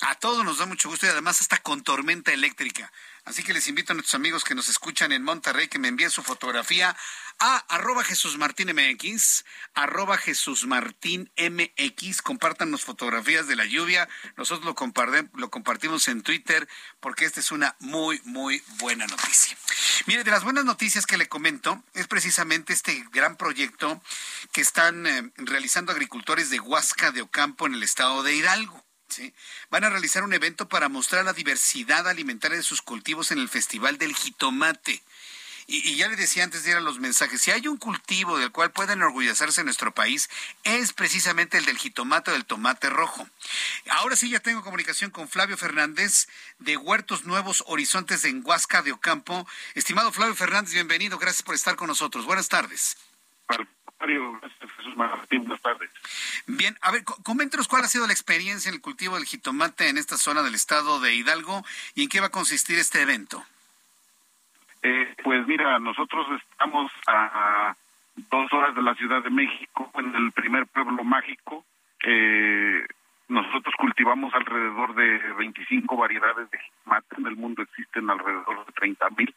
A todos nos da mucho gusto y además hasta con tormenta eléctrica. Así que les invito a nuestros amigos que nos escuchan en Monterrey que me envíen su fotografía a arroba Jesús Martín MX, arroba Jesús Martín MX, compártanos fotografías de la lluvia, nosotros lo, lo compartimos en Twitter porque esta es una muy, muy buena noticia. Mire, de las buenas noticias que le comento es precisamente este gran proyecto que están eh, realizando agricultores de Huasca de Ocampo en el estado de Hidalgo. Van a realizar un evento para mostrar la diversidad alimentaria de sus cultivos en el Festival del Jitomate. Y, ya le decía antes de ir a los mensajes, si hay un cultivo del cual pueden orgullecerse en nuestro país, es precisamente el del jitomate o del tomate rojo. Ahora sí ya tengo comunicación con Flavio Fernández de Huertos Nuevos Horizontes de Huasca de Ocampo. Estimado Flavio Fernández, bienvenido, gracias por estar con nosotros. Buenas tardes. Jesús Martín, buenas tardes. Bien, a ver, coméntenos cuál ha sido la experiencia en el cultivo del jitomate en esta zona del estado de Hidalgo y en qué va a consistir este evento. Eh, pues mira, nosotros estamos a dos horas de la Ciudad de México, en el primer pueblo mágico. Eh, nosotros cultivamos alrededor de 25 variedades de jitomate. En el mundo existen alrededor de 30 mil.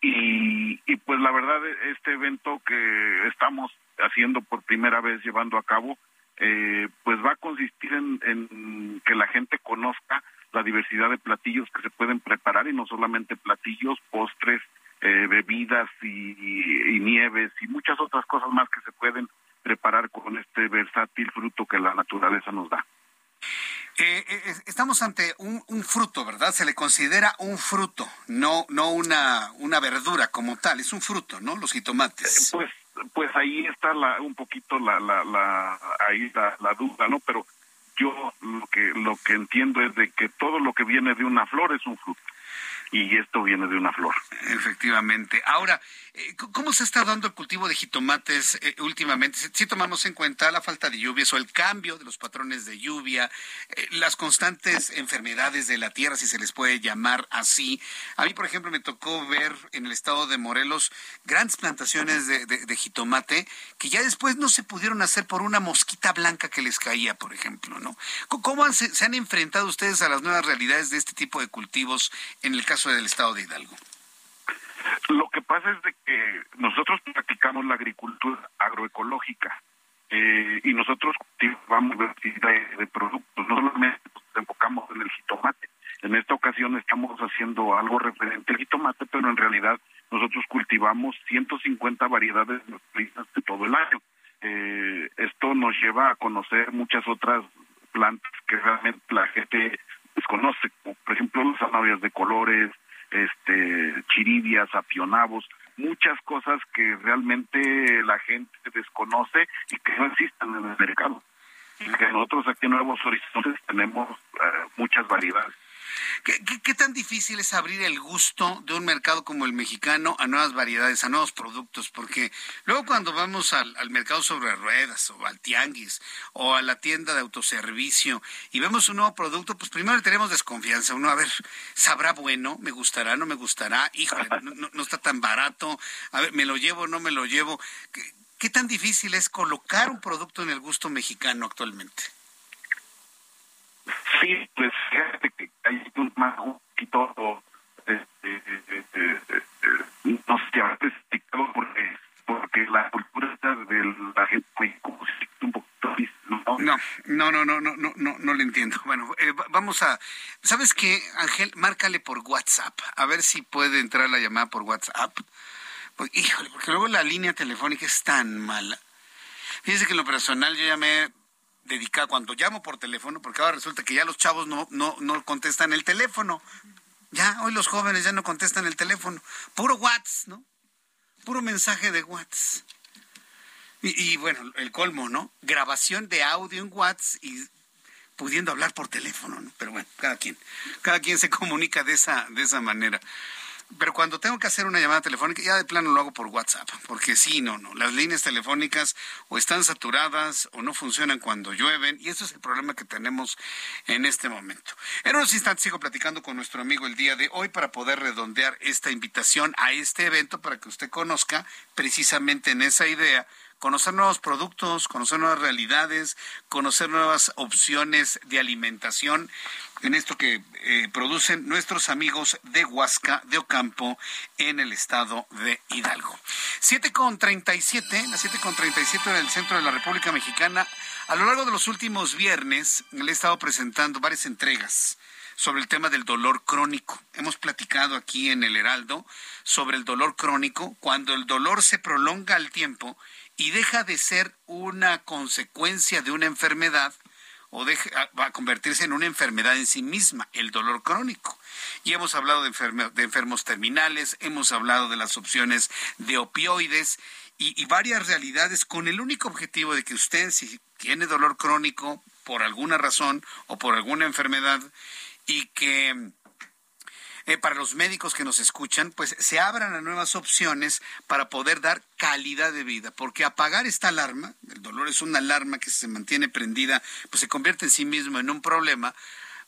Y, y pues la verdad, este evento que estamos haciendo por primera vez, llevando a cabo, eh, pues va a consistir en, que la gente conozca la diversidad de platillos que se pueden preparar y no solamente platillos, postres, eh, bebidas y, nieves y muchas otras cosas más que se pueden preparar con este versátil fruto que la naturaleza nos da. Eh, eh, estamos ante un, fruto, ¿verdad? Se le considera un fruto, no no una una verdura como tal, es un fruto, ¿no? Los jitomates. pues pues ahí está la, un poquito la, la, la ahí la duda, ¿no? Pero yo lo que lo que entiendo es de que todo lo que viene de una flor es un fruto y esto viene de una flor. Efectivamente. Ahora, eh, ¿cómo se está dando el cultivo de jitomates eh, últimamente? Si, tomamos en cuenta la falta de lluvias o el cambio de los patrones de lluvia, eh, las constantes enfermedades de la tierra, si se les puede llamar así. A mí, por ejemplo, me tocó ver en el estado de Morelos grandes plantaciones de, jitomate que ya después no se pudieron hacer por una mosquita blanca que les caía, por ejemplo, ¿no? ¿Cómo se han enfrentado ustedes a las nuevas realidades de este tipo de cultivos en el caso del estado de Hidalgo? Lo que pasa es de que nosotros practicamos la agricultura agroecológica eh, y nosotros cultivamos de, de productos, no solamente nos enfocamos en el jitomate. En esta ocasión estamos haciendo algo referente al jitomate, pero en realidad nosotros cultivamos 150 variedades de todo el año. Eh, esto nos lleva a conocer muchas otras plantas que realmente la gente desconoce, por ejemplo las zanahorias de colores, este, chiridias, apionavos, muchas cosas que realmente la gente desconoce y que no existen en el mercado. Y que nosotros aquí en Nuevos Horizontes tenemos eh, muchas variedades. ¿Qué, tan difícil es abrir el gusto de un mercado como el mexicano a nuevas variedades, a nuevos productos? Porque luego cuando vamos al, mercado sobre ruedas o al tianguis o a la tienda de autoservicio y vemos un nuevo producto, pues primero tenemos desconfianza. Uno, a ver, ¿sabrá bueno? ¿Me gustará? ¿No me gustará? Híjole, no, está tan barato. A ver, ¿me lo llevo? ¿No me lo llevo? ¿Qué tan difícil es colocar un producto en el gusto mexicano actualmente? Sí, pues hay un, un poquito, este, no sé si habrá explicado porque, porque la cultura de la gente como un poquito ¿no? No, no, no, no, no, no, no, no le entiendo. Bueno, eh, vamos a, ¿sabes qué, Ángel? Márcale por WhatsApp, a ver si puede entrar la llamada por WhatsApp Pues, híjole, porque luego la línea telefónica es tan mala. Fíjese que en lo personal yo ya dedicado, cuando llamo por teléfono, porque ahora resulta que ya los chavos no, no, no contestan el teléfono. Ya, hoy los jóvenes ya no contestan el teléfono. Puro WhatsApp, ¿no? Puro mensaje de WhatsApp. Y, bueno, el colmo, ¿no? Grabación de audio en WhatsApp y pudiendo hablar por teléfono, ¿no? Pero bueno, cada quien, cada quien se comunica de esa, de esa manera. Pero cuando tengo que hacer una llamada telefónica, ya de plano lo hago por WhatsApp, porque sí, no, no, las líneas telefónicas o están saturadas o no funcionan cuando llueven, y eso es el problema que tenemos en este momento. En unos instantes sigo platicando con nuestro amigo el día de hoy para poder redondear esta invitación a este evento para que usted conozca precisamente en esa idea conocer nuevos productos, conocer nuevas realidades, conocer nuevas opciones de alimentación en esto que eh, producen nuestros amigos de Huasca, de Ocampo, en el estado de Hidalgo. 7 con 37, las 7 con 37 en el centro de la República Mexicana. A lo largo de los últimos viernes le he estado presentando varias entregas sobre el tema del dolor crónico. Hemos platicado aquí en el Heraldo sobre el dolor crónico, cuando el dolor se prolonga al tiempo y deja de ser una consecuencia de una enfermedad o va a convertirse en una enfermedad en sí misma, el dolor crónico. Y hemos hablado de, de enfermos terminales, hemos hablado de las opciones de opioides y, y varias realidades con el único objetivo de que usted, si tiene dolor crónico por alguna razón o por alguna enfermedad y que eh, para los médicos que nos escuchan, pues se abran a nuevas opciones para poder dar calidad de vida, porque apagar esta alarma, el dolor es una alarma que se mantiene prendida, pues se convierte en sí mismo en un problema,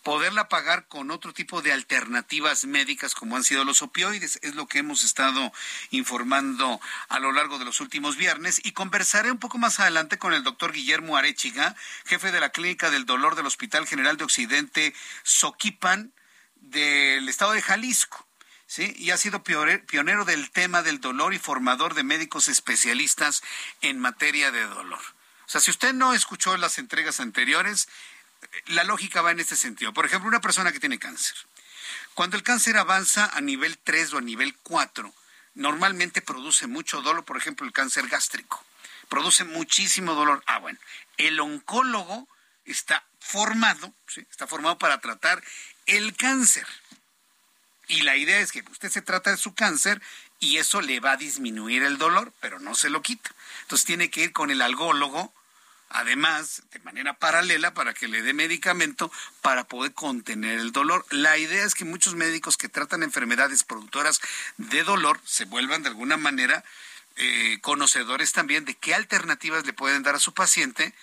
poderla pagar con otro tipo de alternativas médicas como han sido los opioides. Es lo que hemos estado informando a lo largo de los últimos viernes y conversaré un poco más adelante con el doctor Guillermo Arechiga, jefe de la Clínica del Dolor del Hospital General de Occidente, Soquipan, del estado de Jalisco. ¿sí? Y ha sido pionero del tema del dolor y formador de médicos especialistas en materia de dolor. O sea, si usted no escuchó las entregas anteriores, la lógica va en este sentido. Por ejemplo, una persona que tiene cáncer. Cuando el cáncer avanza a nivel 3 o a nivel 4, normalmente produce mucho dolor, por ejemplo, el cáncer gástrico. Produce muchísimo dolor. Ah, bueno, el oncólogo está formado, está formado para tratar el cáncer. Y la idea es que usted se trata de su cáncer y eso le va a disminuir el dolor, pero no se lo quita. Entonces tiene que ir con el algólogo, además, de manera paralela, para que le dé medicamento para poder contener el dolor. La idea es que muchos médicos que tratan enfermedades productoras de dolor se vuelvan de alguna manera eh, conocedores también de qué alternativas le pueden dar a su paciente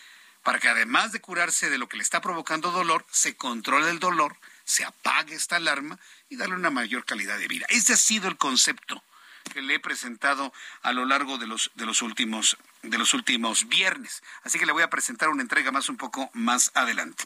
para que además de curarse de lo que le está provocando dolor, se controle el dolor se apague esta alarma y darle una mayor calidad de vida. Ese ha sido el concepto que le he presentado a lo largo de los, de los últimos de los últimos viernes. Así que le voy a presentar una entrega más un poco más adelante.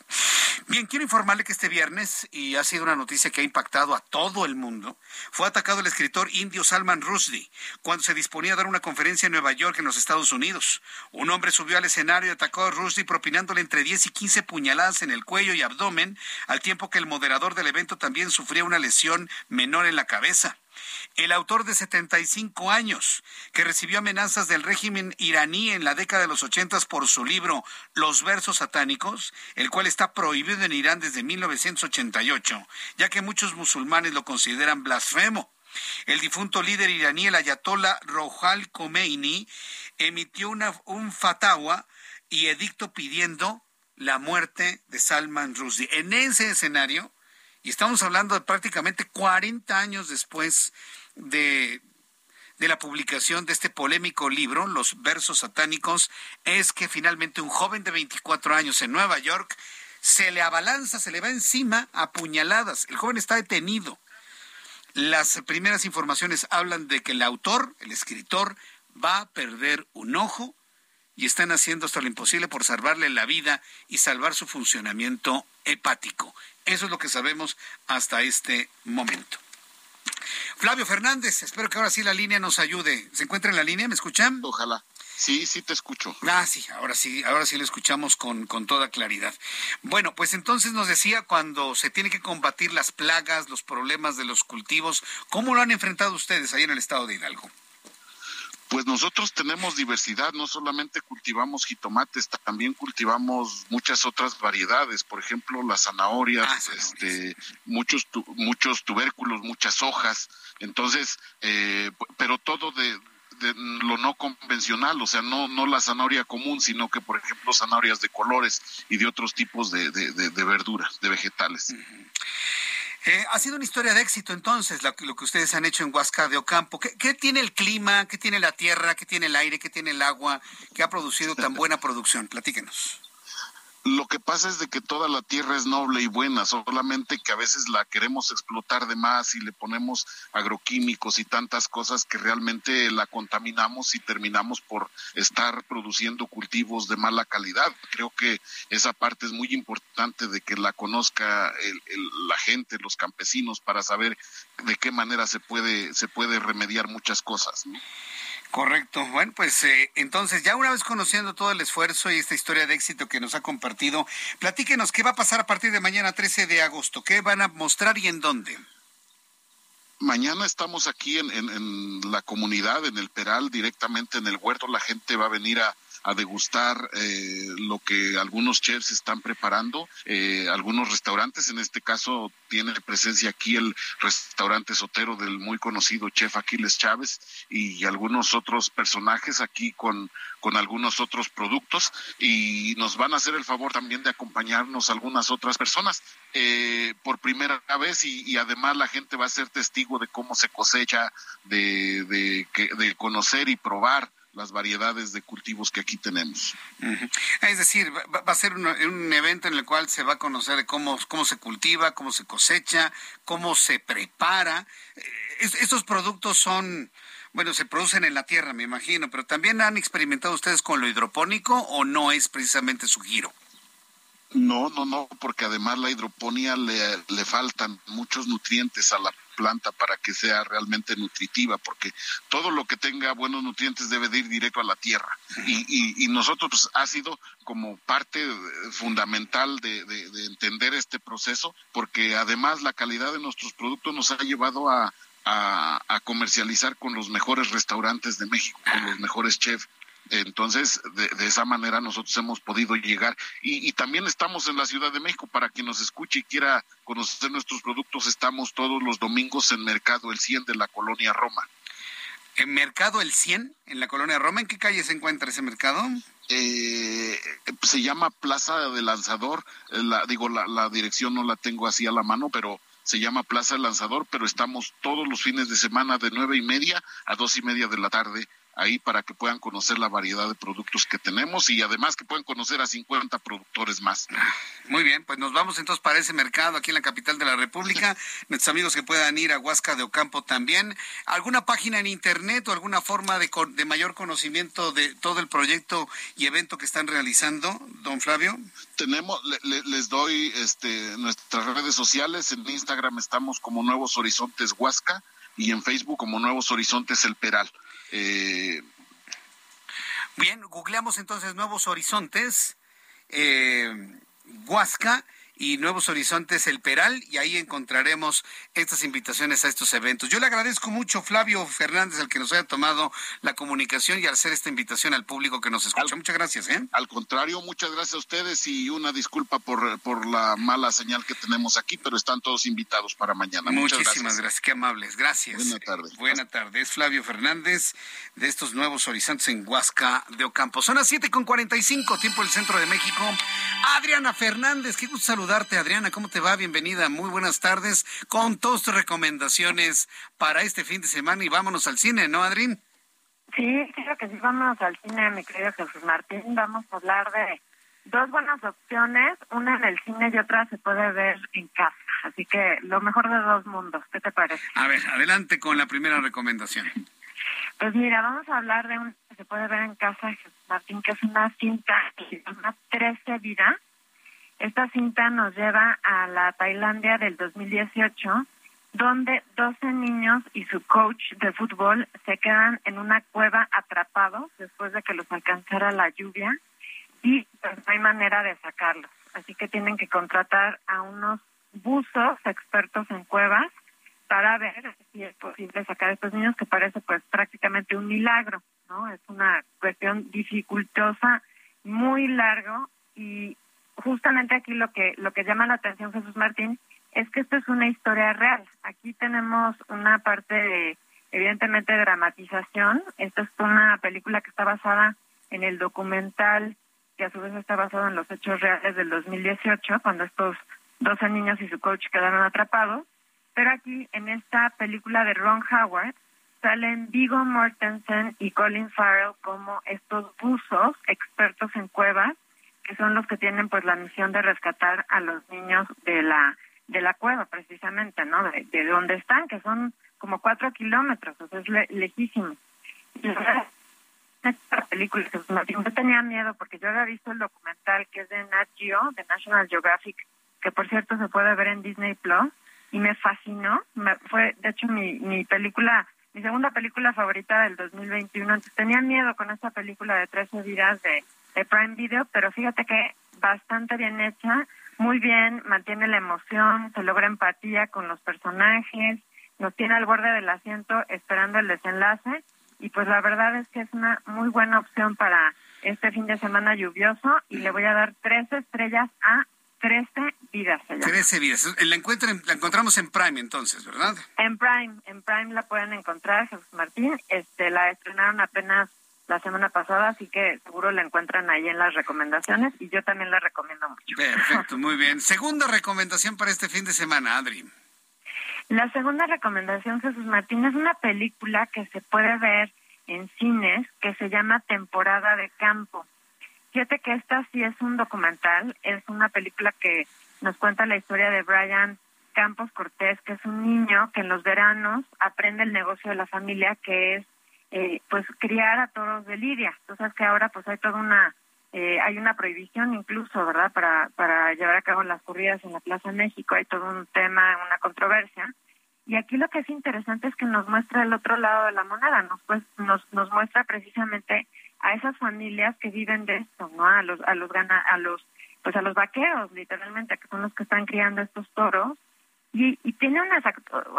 Bien, quiero informarle que este viernes, y ha sido una noticia que ha impactado a todo el mundo, fue atacado el escritor indio Salman Rushdie cuando se disponía a dar una conferencia en Nueva York, en los Estados Unidos. Un hombre subió al escenario y atacó a Rushdie propinándole entre 10 y 15 puñaladas en el cuello y abdomen, al tiempo que el moderador del evento también sufría una lesión menor en la cabeza. El autor de 75 años, que recibió amenazas del régimen iraní en la década de los 80 por su libro Los versos satánicos, el cual está prohibido en Irán desde 1988, ya que muchos musulmanes lo consideran blasfemo. El difunto líder iraní, el ayatollah Rohal Khomeini, emitió un fatawa y edicto pidiendo la muerte de Salman Rushdie. En ese escenario, y estamos hablando de prácticamente 40 años después de, de la publicación de este polémico libro, Los versos satánicos, es que finalmente un joven de 24 años en Nueva York se le abalanza, se le va encima a puñaladas. El joven está detenido. Las primeras informaciones hablan de que el autor, el escritor, va a perder un ojo y están haciendo hasta lo imposible por salvarle la vida y salvar su funcionamiento hepático. Eso es lo que sabemos hasta este momento. Flavio Fernández, espero que ahora sí la línea nos ayude. ¿Se encuentra en la línea? ¿Me escuchan? Ojalá. Sí, sí te escucho. Ah, sí, ahora sí, ahora sí lo escuchamos con, con toda claridad. Bueno, pues entonces nos decía cuando se tiene que combatir las plagas, los problemas de los cultivos, ¿cómo lo han enfrentado ustedes ahí en el estado de Hidalgo? Pues nosotros tenemos diversidad, no solamente cultivamos jitomates, también cultivamos muchas otras variedades, por ejemplo, las zanahorias, ah, este, muchos muchos tubérculos, muchas hojas, entonces, eh, pero todo de, lo no convencional, o sea, no, no la zanahoria común, sino que, por ejemplo, zanahorias de colores y de otros tipos de, de, verduras, de vegetales. Eh, ha sido una historia de éxito entonces lo, que ustedes han hecho en Huasca de Ocampo. ¿Qué, ¿Qué, tiene el clima, qué tiene la tierra, qué tiene el aire, qué tiene el agua que ha producido tan buena producción? Platíquenos. Lo que pasa es de que toda la tierra es noble y buena, solamente que a veces la queremos explotar de más y le ponemos agroquímicos y tantas cosas que realmente la contaminamos y terminamos por estar produciendo cultivos de mala calidad. Creo que esa parte es muy importante de que la conozca la gente, los campesinos, para saber de qué manera se puede, se puede remediar muchas cosas. ¿no? Correcto. Bueno, pues eh, entonces ya una vez conociendo todo el esfuerzo y esta historia de éxito que nos ha compartido, platíquenos qué va a pasar a partir de mañana 13 de agosto, qué van a mostrar y en dónde. Mañana estamos aquí en, en la comunidad, en el Peral, directamente en el huerto. La gente va a venir a, a degustar eh, lo que algunos chefs están preparando, eh, algunos restaurantes, en este caso tiene presencia aquí el restaurante sotero del muy conocido chef Aquiles Chávez y algunos otros personajes aquí con, con algunos otros productos. Y nos van a hacer el favor también de acompañarnos algunas otras personas eh, por primera vez. Y, además la gente va a ser testigo de cómo se cosecha, de, de, de conocer y probar las variedades de cultivos que aquí tenemos. Es decir, va, a ser un, evento en el cual se va a conocer cómo, cómo se cultiva, cómo se cosecha, cómo se prepara. Eh, estos productos son, bueno, se producen en la tierra, me imagino, pero también han experimentado ustedes con lo hidropónico o no es precisamente su giro. No, no, no, porque además la hidroponía le, le faltan muchos nutrientes a la planta para que sea realmente nutritiva, porque todo lo que tenga buenos nutrientes debe de ir directo a la tierra. Y, y, nosotros pues, ha sido como parte fundamental de, entender este proceso, porque además la calidad de nuestros productos nos ha llevado a, a, comercializar con los mejores restaurantes de México, con los mejores chefs. Entonces, de, esa manera nosotros hemos podido llegar y, también estamos en la Ciudad de México. Para quien nos escuche y quiera conocer nuestros productos, estamos todos los domingos en Mercado El 100 de la Colonia Roma. ¿En Mercado El 100 en la Colonia Roma? ¿En qué calle se encuentra ese mercado? Eh, se llama Plaza del Lanzador. La, digo, la, la dirección no la tengo así a la mano, pero se llama Plaza Lanzador, pero estamos todos los fines de semana de nueve y media a dos y media de la tarde ahí para que puedan conocer la variedad de productos que tenemos y además que puedan conocer a 50 productores más. Muy bien, pues nos vamos entonces para ese mercado aquí en la capital de la República. Nuestros amigos que puedan ir a Huasca de Ocampo también. ¿Alguna página en internet o alguna forma de, de mayor conocimiento de todo el proyecto y evento que están realizando, don Flavio? Tenemos, les doy este, nuestras redes sociales. En Instagram estamos como Nuevos Horizontes Huasca y en Facebook como Nuevos Horizontes El Peral. Eh, Bien, googleamos entonces Nuevos Horizontes, eh, Huasca y Nuevos Horizontes El Peral y ahí encontraremos estas invitaciones a estos eventos. Yo le agradezco mucho Flavio Fernández al que nos haya tomado la comunicación y al hacer esta invitación al público que nos escucha. muchas gracias. ¿eh? Al contrario, muchas gracias a ustedes y una disculpa por, por la mala señal que tenemos aquí, pero están todos invitados para mañana. Muchísimas gracias. qué amables. Gracias. Buena tarde. Buena tarde. Es Flavio Fernández de estos Nuevos Horizontes en Huasca de Ocampo. Son las 7 con 45, tiempo del centro de México. Adriana Fernández, qué gusto saludar Adriana. ¿Cómo te va? Bienvenida. Muy buenas tardes. Con todas tus recomendaciones para este fin de semana y vámonos al cine, ¿no, Adrián? Sí, creo que sí, vámonos al cine, mi querido Jesús Martín. Vamos a hablar de dos buenas opciones, una en el cine y otra se puede ver en casa. Así que lo mejor de dos mundos, ¿qué te parece? A ver, adelante con la primera recomendación. Pues mira, vamos a hablar de una que se puede ver en casa, Jesús Martín, que es una cinta que se llama Trece Vidas esta cinta nos lleva a la Tailandia del 2018, donde 12 niños y su coach de fútbol se quedan en una cueva atrapados después de que los alcanzara la lluvia y pues, no hay manera de sacarlos. Así que tienen que contratar a unos buzos expertos en cuevas para ver si es posible sacar a estos niños, que parece pues prácticamente un milagro, ¿no? Es una cuestión dificultosa, muy largo y justamente aquí lo que lo que llama la atención Jesús Martín es que esto es una historia real. Aquí tenemos una parte de evidentemente dramatización. Esta es una película que está basada en el documental que a su vez está basado en los hechos reales del 2018, cuando estos 12 niños y su coach quedaron atrapados. Pero aquí, en esta película de Ron Howard, salen Vigo Mortensen y Colin Farrell como estos buzos expertos en cuevas, que son los que tienen pues la misión de rescatar a los niños de la de la cueva precisamente, ¿no? De, de donde están, que son como cuatro kilómetros, o sea, es lejísimo. Y esta película, yo tenía miedo porque yo había visto el documental que es de Nat Geo, de National Geographic, que por cierto se puede ver en Disney Plus, y me fascinó. Me, fue, de hecho, mi, mi película, mi segunda película favorita del 2021. Entonces tenía miedo con esta película de 13 vidas de, de Prime Video, pero fíjate que bastante bien hecha, muy bien, mantiene la emoción, se logra empatía con los personajes, nos tiene al borde del asiento esperando el desenlace y pues la verdad es que es una muy buena opción para este fin de semana lluvioso y le voy a dar tres estrellas a 13 vidas. Trece vidas. La, la encontramos en Prime entonces, ¿verdad? En Prime, en Prime la pueden encontrar, Jesús Martín. Este, la estrenaron apenas la semana pasada, así que seguro la encuentran ahí en las recomendaciones y yo también la recomiendo mucho. Perfecto, muy bien. Segunda recomendación para este fin de semana, Adri. La segunda recomendación, Jesús Martín, es una película que se puede ver en cines que se llama Temporada de Campo. Fíjate que esta sí es un documental, es una película que nos cuenta la historia de Brian Campos Cortés, que es un niño que en los veranos aprende el negocio de la familia, que es eh, pues criar a toros de lidia. Entonces que ahora pues hay toda una eh, hay una prohibición incluso, ¿verdad?, para, para llevar a cabo las corridas en la Plaza México, hay todo un tema, una controversia. Y aquí lo que es interesante es que nos muestra el otro lado de la moneda, nos, pues, nos, nos muestra precisamente a esas familias que viven de esto, ¿no? A los, a los, gana, a los, pues a los vaqueros, literalmente, que son los que están criando estos toros. Y, tiene unas,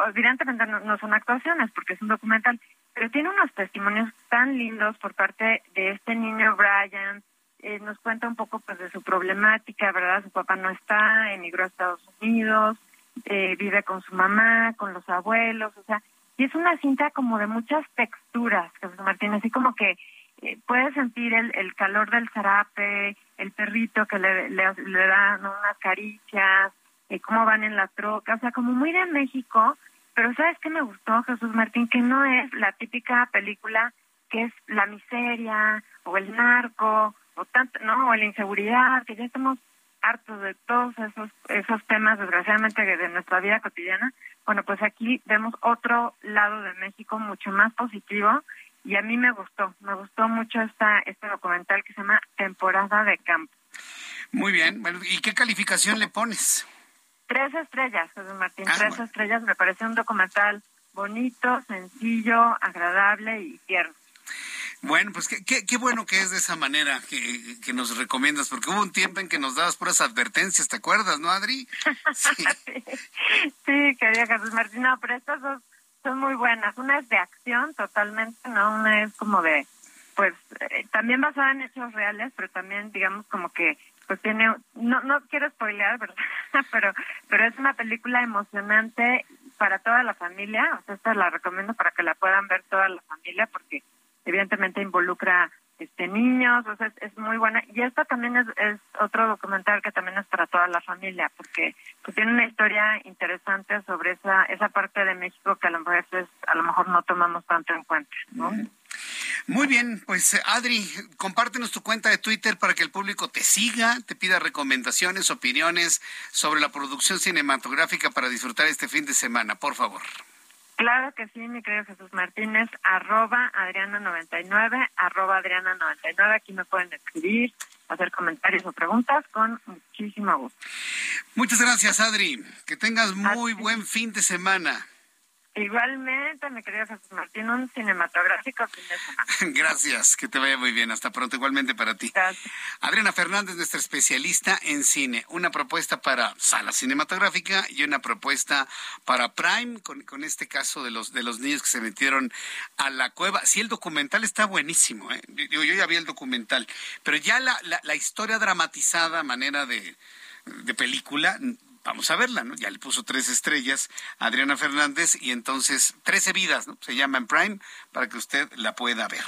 evidentemente no son actuaciones porque es un documental, pero tiene unos testimonios tan lindos por parte de este niño Brian, eh, nos cuenta un poco pues de su problemática, ¿verdad? Su papá no está, emigró a Estados Unidos, eh, vive con su mamá, con los abuelos, o sea, y es una cinta como de muchas texturas, Jesús Martín, así como que eh, puedes sentir el, el calor del zarape, el perrito que le, le, le da unas caricias, eh, cómo van en la troca, o sea, como muy de México, pero ¿sabes qué me gustó, Jesús Martín? Que no es la típica película que es la miseria o el narco o tanto, no, o la inseguridad, que ya estamos hartos de todos esos esos temas desgraciadamente de nuestra vida cotidiana. Bueno, pues aquí vemos otro lado de México mucho más positivo y a mí me gustó, me gustó mucho esta este documental que se llama Temporada de Campo. Muy bien, bueno, ¿y qué calificación le pones? Tres estrellas, José Martín, ah, tres estrellas, me parece un documental bonito, sencillo, agradable y tierno. Bueno, pues qué, qué, bueno que es de esa manera que, que, nos recomiendas, porque hubo un tiempo en que nos dabas puras advertencias, ¿te acuerdas, no, Adri? Sí, sí querida Jesús Martín, no, pero estas dos son muy buenas. Una es de acción totalmente, ¿no? Una es como de, pues, eh, también basada en hechos reales, pero también, digamos, como que, pues tiene, no, no quiero spoilear, pero, pero es una película emocionante para toda la familia, o sea, esta la recomiendo para que la puedan ver toda la familia, porque evidentemente involucra este niños, o sea, es, muy buena. Y esta también es, es, otro documental que también es para toda la familia, porque pues, tiene una historia interesante sobre esa esa parte de México que a lo mejor, a lo mejor no tomamos tanto en cuenta, ¿no? Muy bien, pues Adri, compártenos tu cuenta de Twitter para que el público te siga, te pida recomendaciones, opiniones sobre la producción cinematográfica para disfrutar este fin de semana, por favor. Claro que sí, mi querido Jesús Martínez, arroba Adriana99, arroba Adriana99, aquí me pueden escribir, hacer comentarios o preguntas con muchísimo gusto. Muchas gracias, Adri. Que tengas muy buen fin de semana. Igualmente, mi querido Jesús Martín, un cinematográfico fin de semana. Gracias, que te vaya muy bien. Hasta pronto, igualmente para ti. Adriana Fernández, nuestra especialista en cine. Una propuesta para sala cinematográfica y una propuesta para Prime, con, este caso de los, de los niños que se metieron a la cueva. Sí, el documental está buenísimo. ¿eh? Yo, yo ya vi el documental, pero ya la, la, la historia dramatizada, manera de, de película, vamos a verla, ¿no? Ya le puso tres estrellas a Adriana Fernández y entonces trece vidas, ¿no? Se llama en Prime para que usted la pueda ver.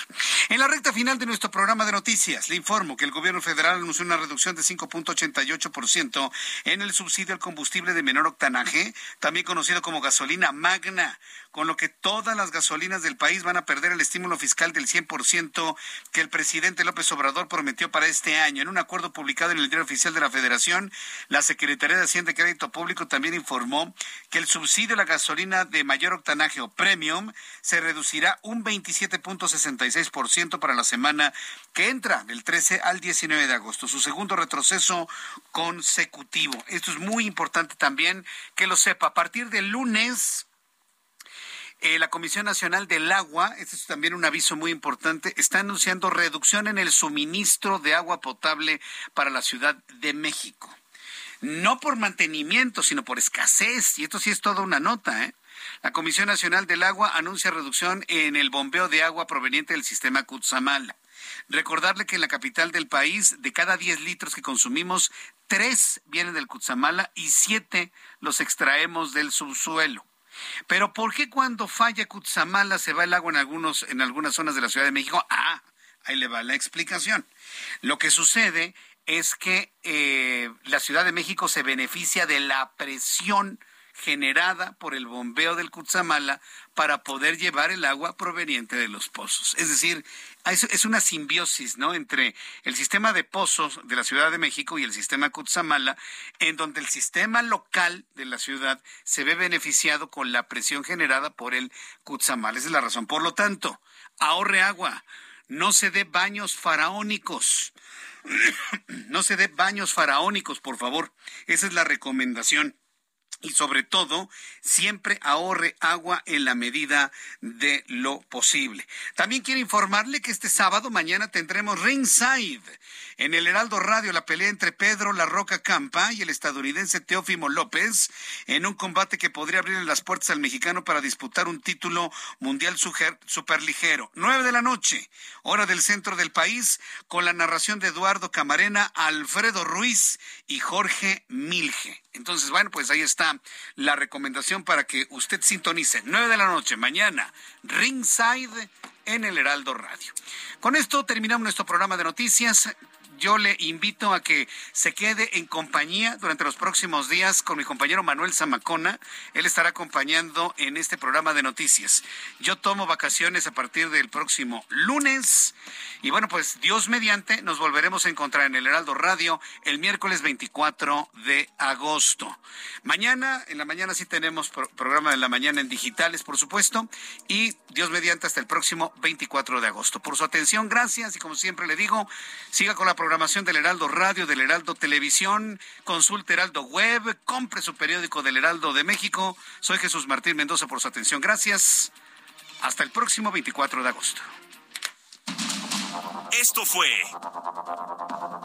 En la recta final de nuestro programa de noticias, le informo que el gobierno federal anunció una reducción de 5.88% en el subsidio al combustible de menor octanaje, también conocido como gasolina magna con lo que todas las gasolinas del país van a perder el estímulo fiscal del 100% que el presidente López Obrador prometió para este año. En un acuerdo publicado en el Diario Oficial de la Federación, la Secretaría de Hacienda y Crédito Público también informó que el subsidio a la gasolina de mayor octanaje o premium se reducirá un 27.66% para la semana que entra del 13 al 19 de agosto, su segundo retroceso consecutivo. Esto es muy importante también que lo sepa. A partir del lunes, eh, la Comisión Nacional del Agua, este es también un aviso muy importante, está anunciando reducción en el suministro de agua potable para la Ciudad de México. No por mantenimiento, sino por escasez. Y esto sí es toda una nota. ¿eh? La Comisión Nacional del Agua anuncia reducción en el bombeo de agua proveniente del sistema Cutzamala. Recordarle que en la capital del país, de cada 10 litros que consumimos, 3 vienen del Cutzamala y 7 los extraemos del subsuelo. Pero ¿por qué cuando falla Cutzamala se va el agua en, algunos, en algunas zonas de la Ciudad de México? Ah, ahí le va la explicación. Lo que sucede es que eh, la Ciudad de México se beneficia de la presión generada por el bombeo del Cutzamala para poder llevar el agua proveniente de los pozos. Es decir, es una simbiosis, ¿no? Entre el sistema de pozos de la Ciudad de México y el sistema Cutzamala, en donde el sistema local de la ciudad se ve beneficiado con la presión generada por el Cutzamala. Esa es la razón. Por lo tanto, ahorre agua. No se dé baños faraónicos. no se dé baños faraónicos, por favor. Esa es la recomendación y sobre todo siempre ahorre agua en la medida de lo posible. También quiero informarle que este sábado mañana tendremos Ringside en el Heraldo Radio la pelea entre Pedro La Roca Campa y el estadounidense Teófimo López en un combate que podría abrirle las puertas al mexicano para disputar un título mundial superligero. Nueve de la noche, hora del centro del país, con la narración de Eduardo Camarena, Alfredo Ruiz y Jorge Milge. Entonces, bueno, pues ahí está la recomendación para que usted sintonice. Nueve de la noche, mañana, Ringside en el Heraldo Radio. Con esto terminamos nuestro programa de noticias yo le invito a que se quede en compañía durante los próximos días con mi compañero Manuel Zamacona. Él estará acompañando en este programa de noticias. Yo tomo vacaciones a partir del próximo lunes. Y bueno, pues Dios mediante, nos volveremos a encontrar en el Heraldo Radio el miércoles 24 de agosto. Mañana, en la mañana sí tenemos programa de la mañana en digitales, por supuesto. Y Dios mediante hasta el próximo 24 de agosto. Por su atención, gracias. Y como siempre le digo, siga con la programación del Heraldo Radio, del Heraldo Televisión, consulte Heraldo Web, compre su periódico del Heraldo de México. Soy Jesús Martín Mendoza por su atención. Gracias. Hasta el próximo 24 de agosto. Esto fue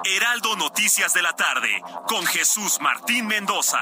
Heraldo Noticias de la tarde con Jesús Martín Mendoza.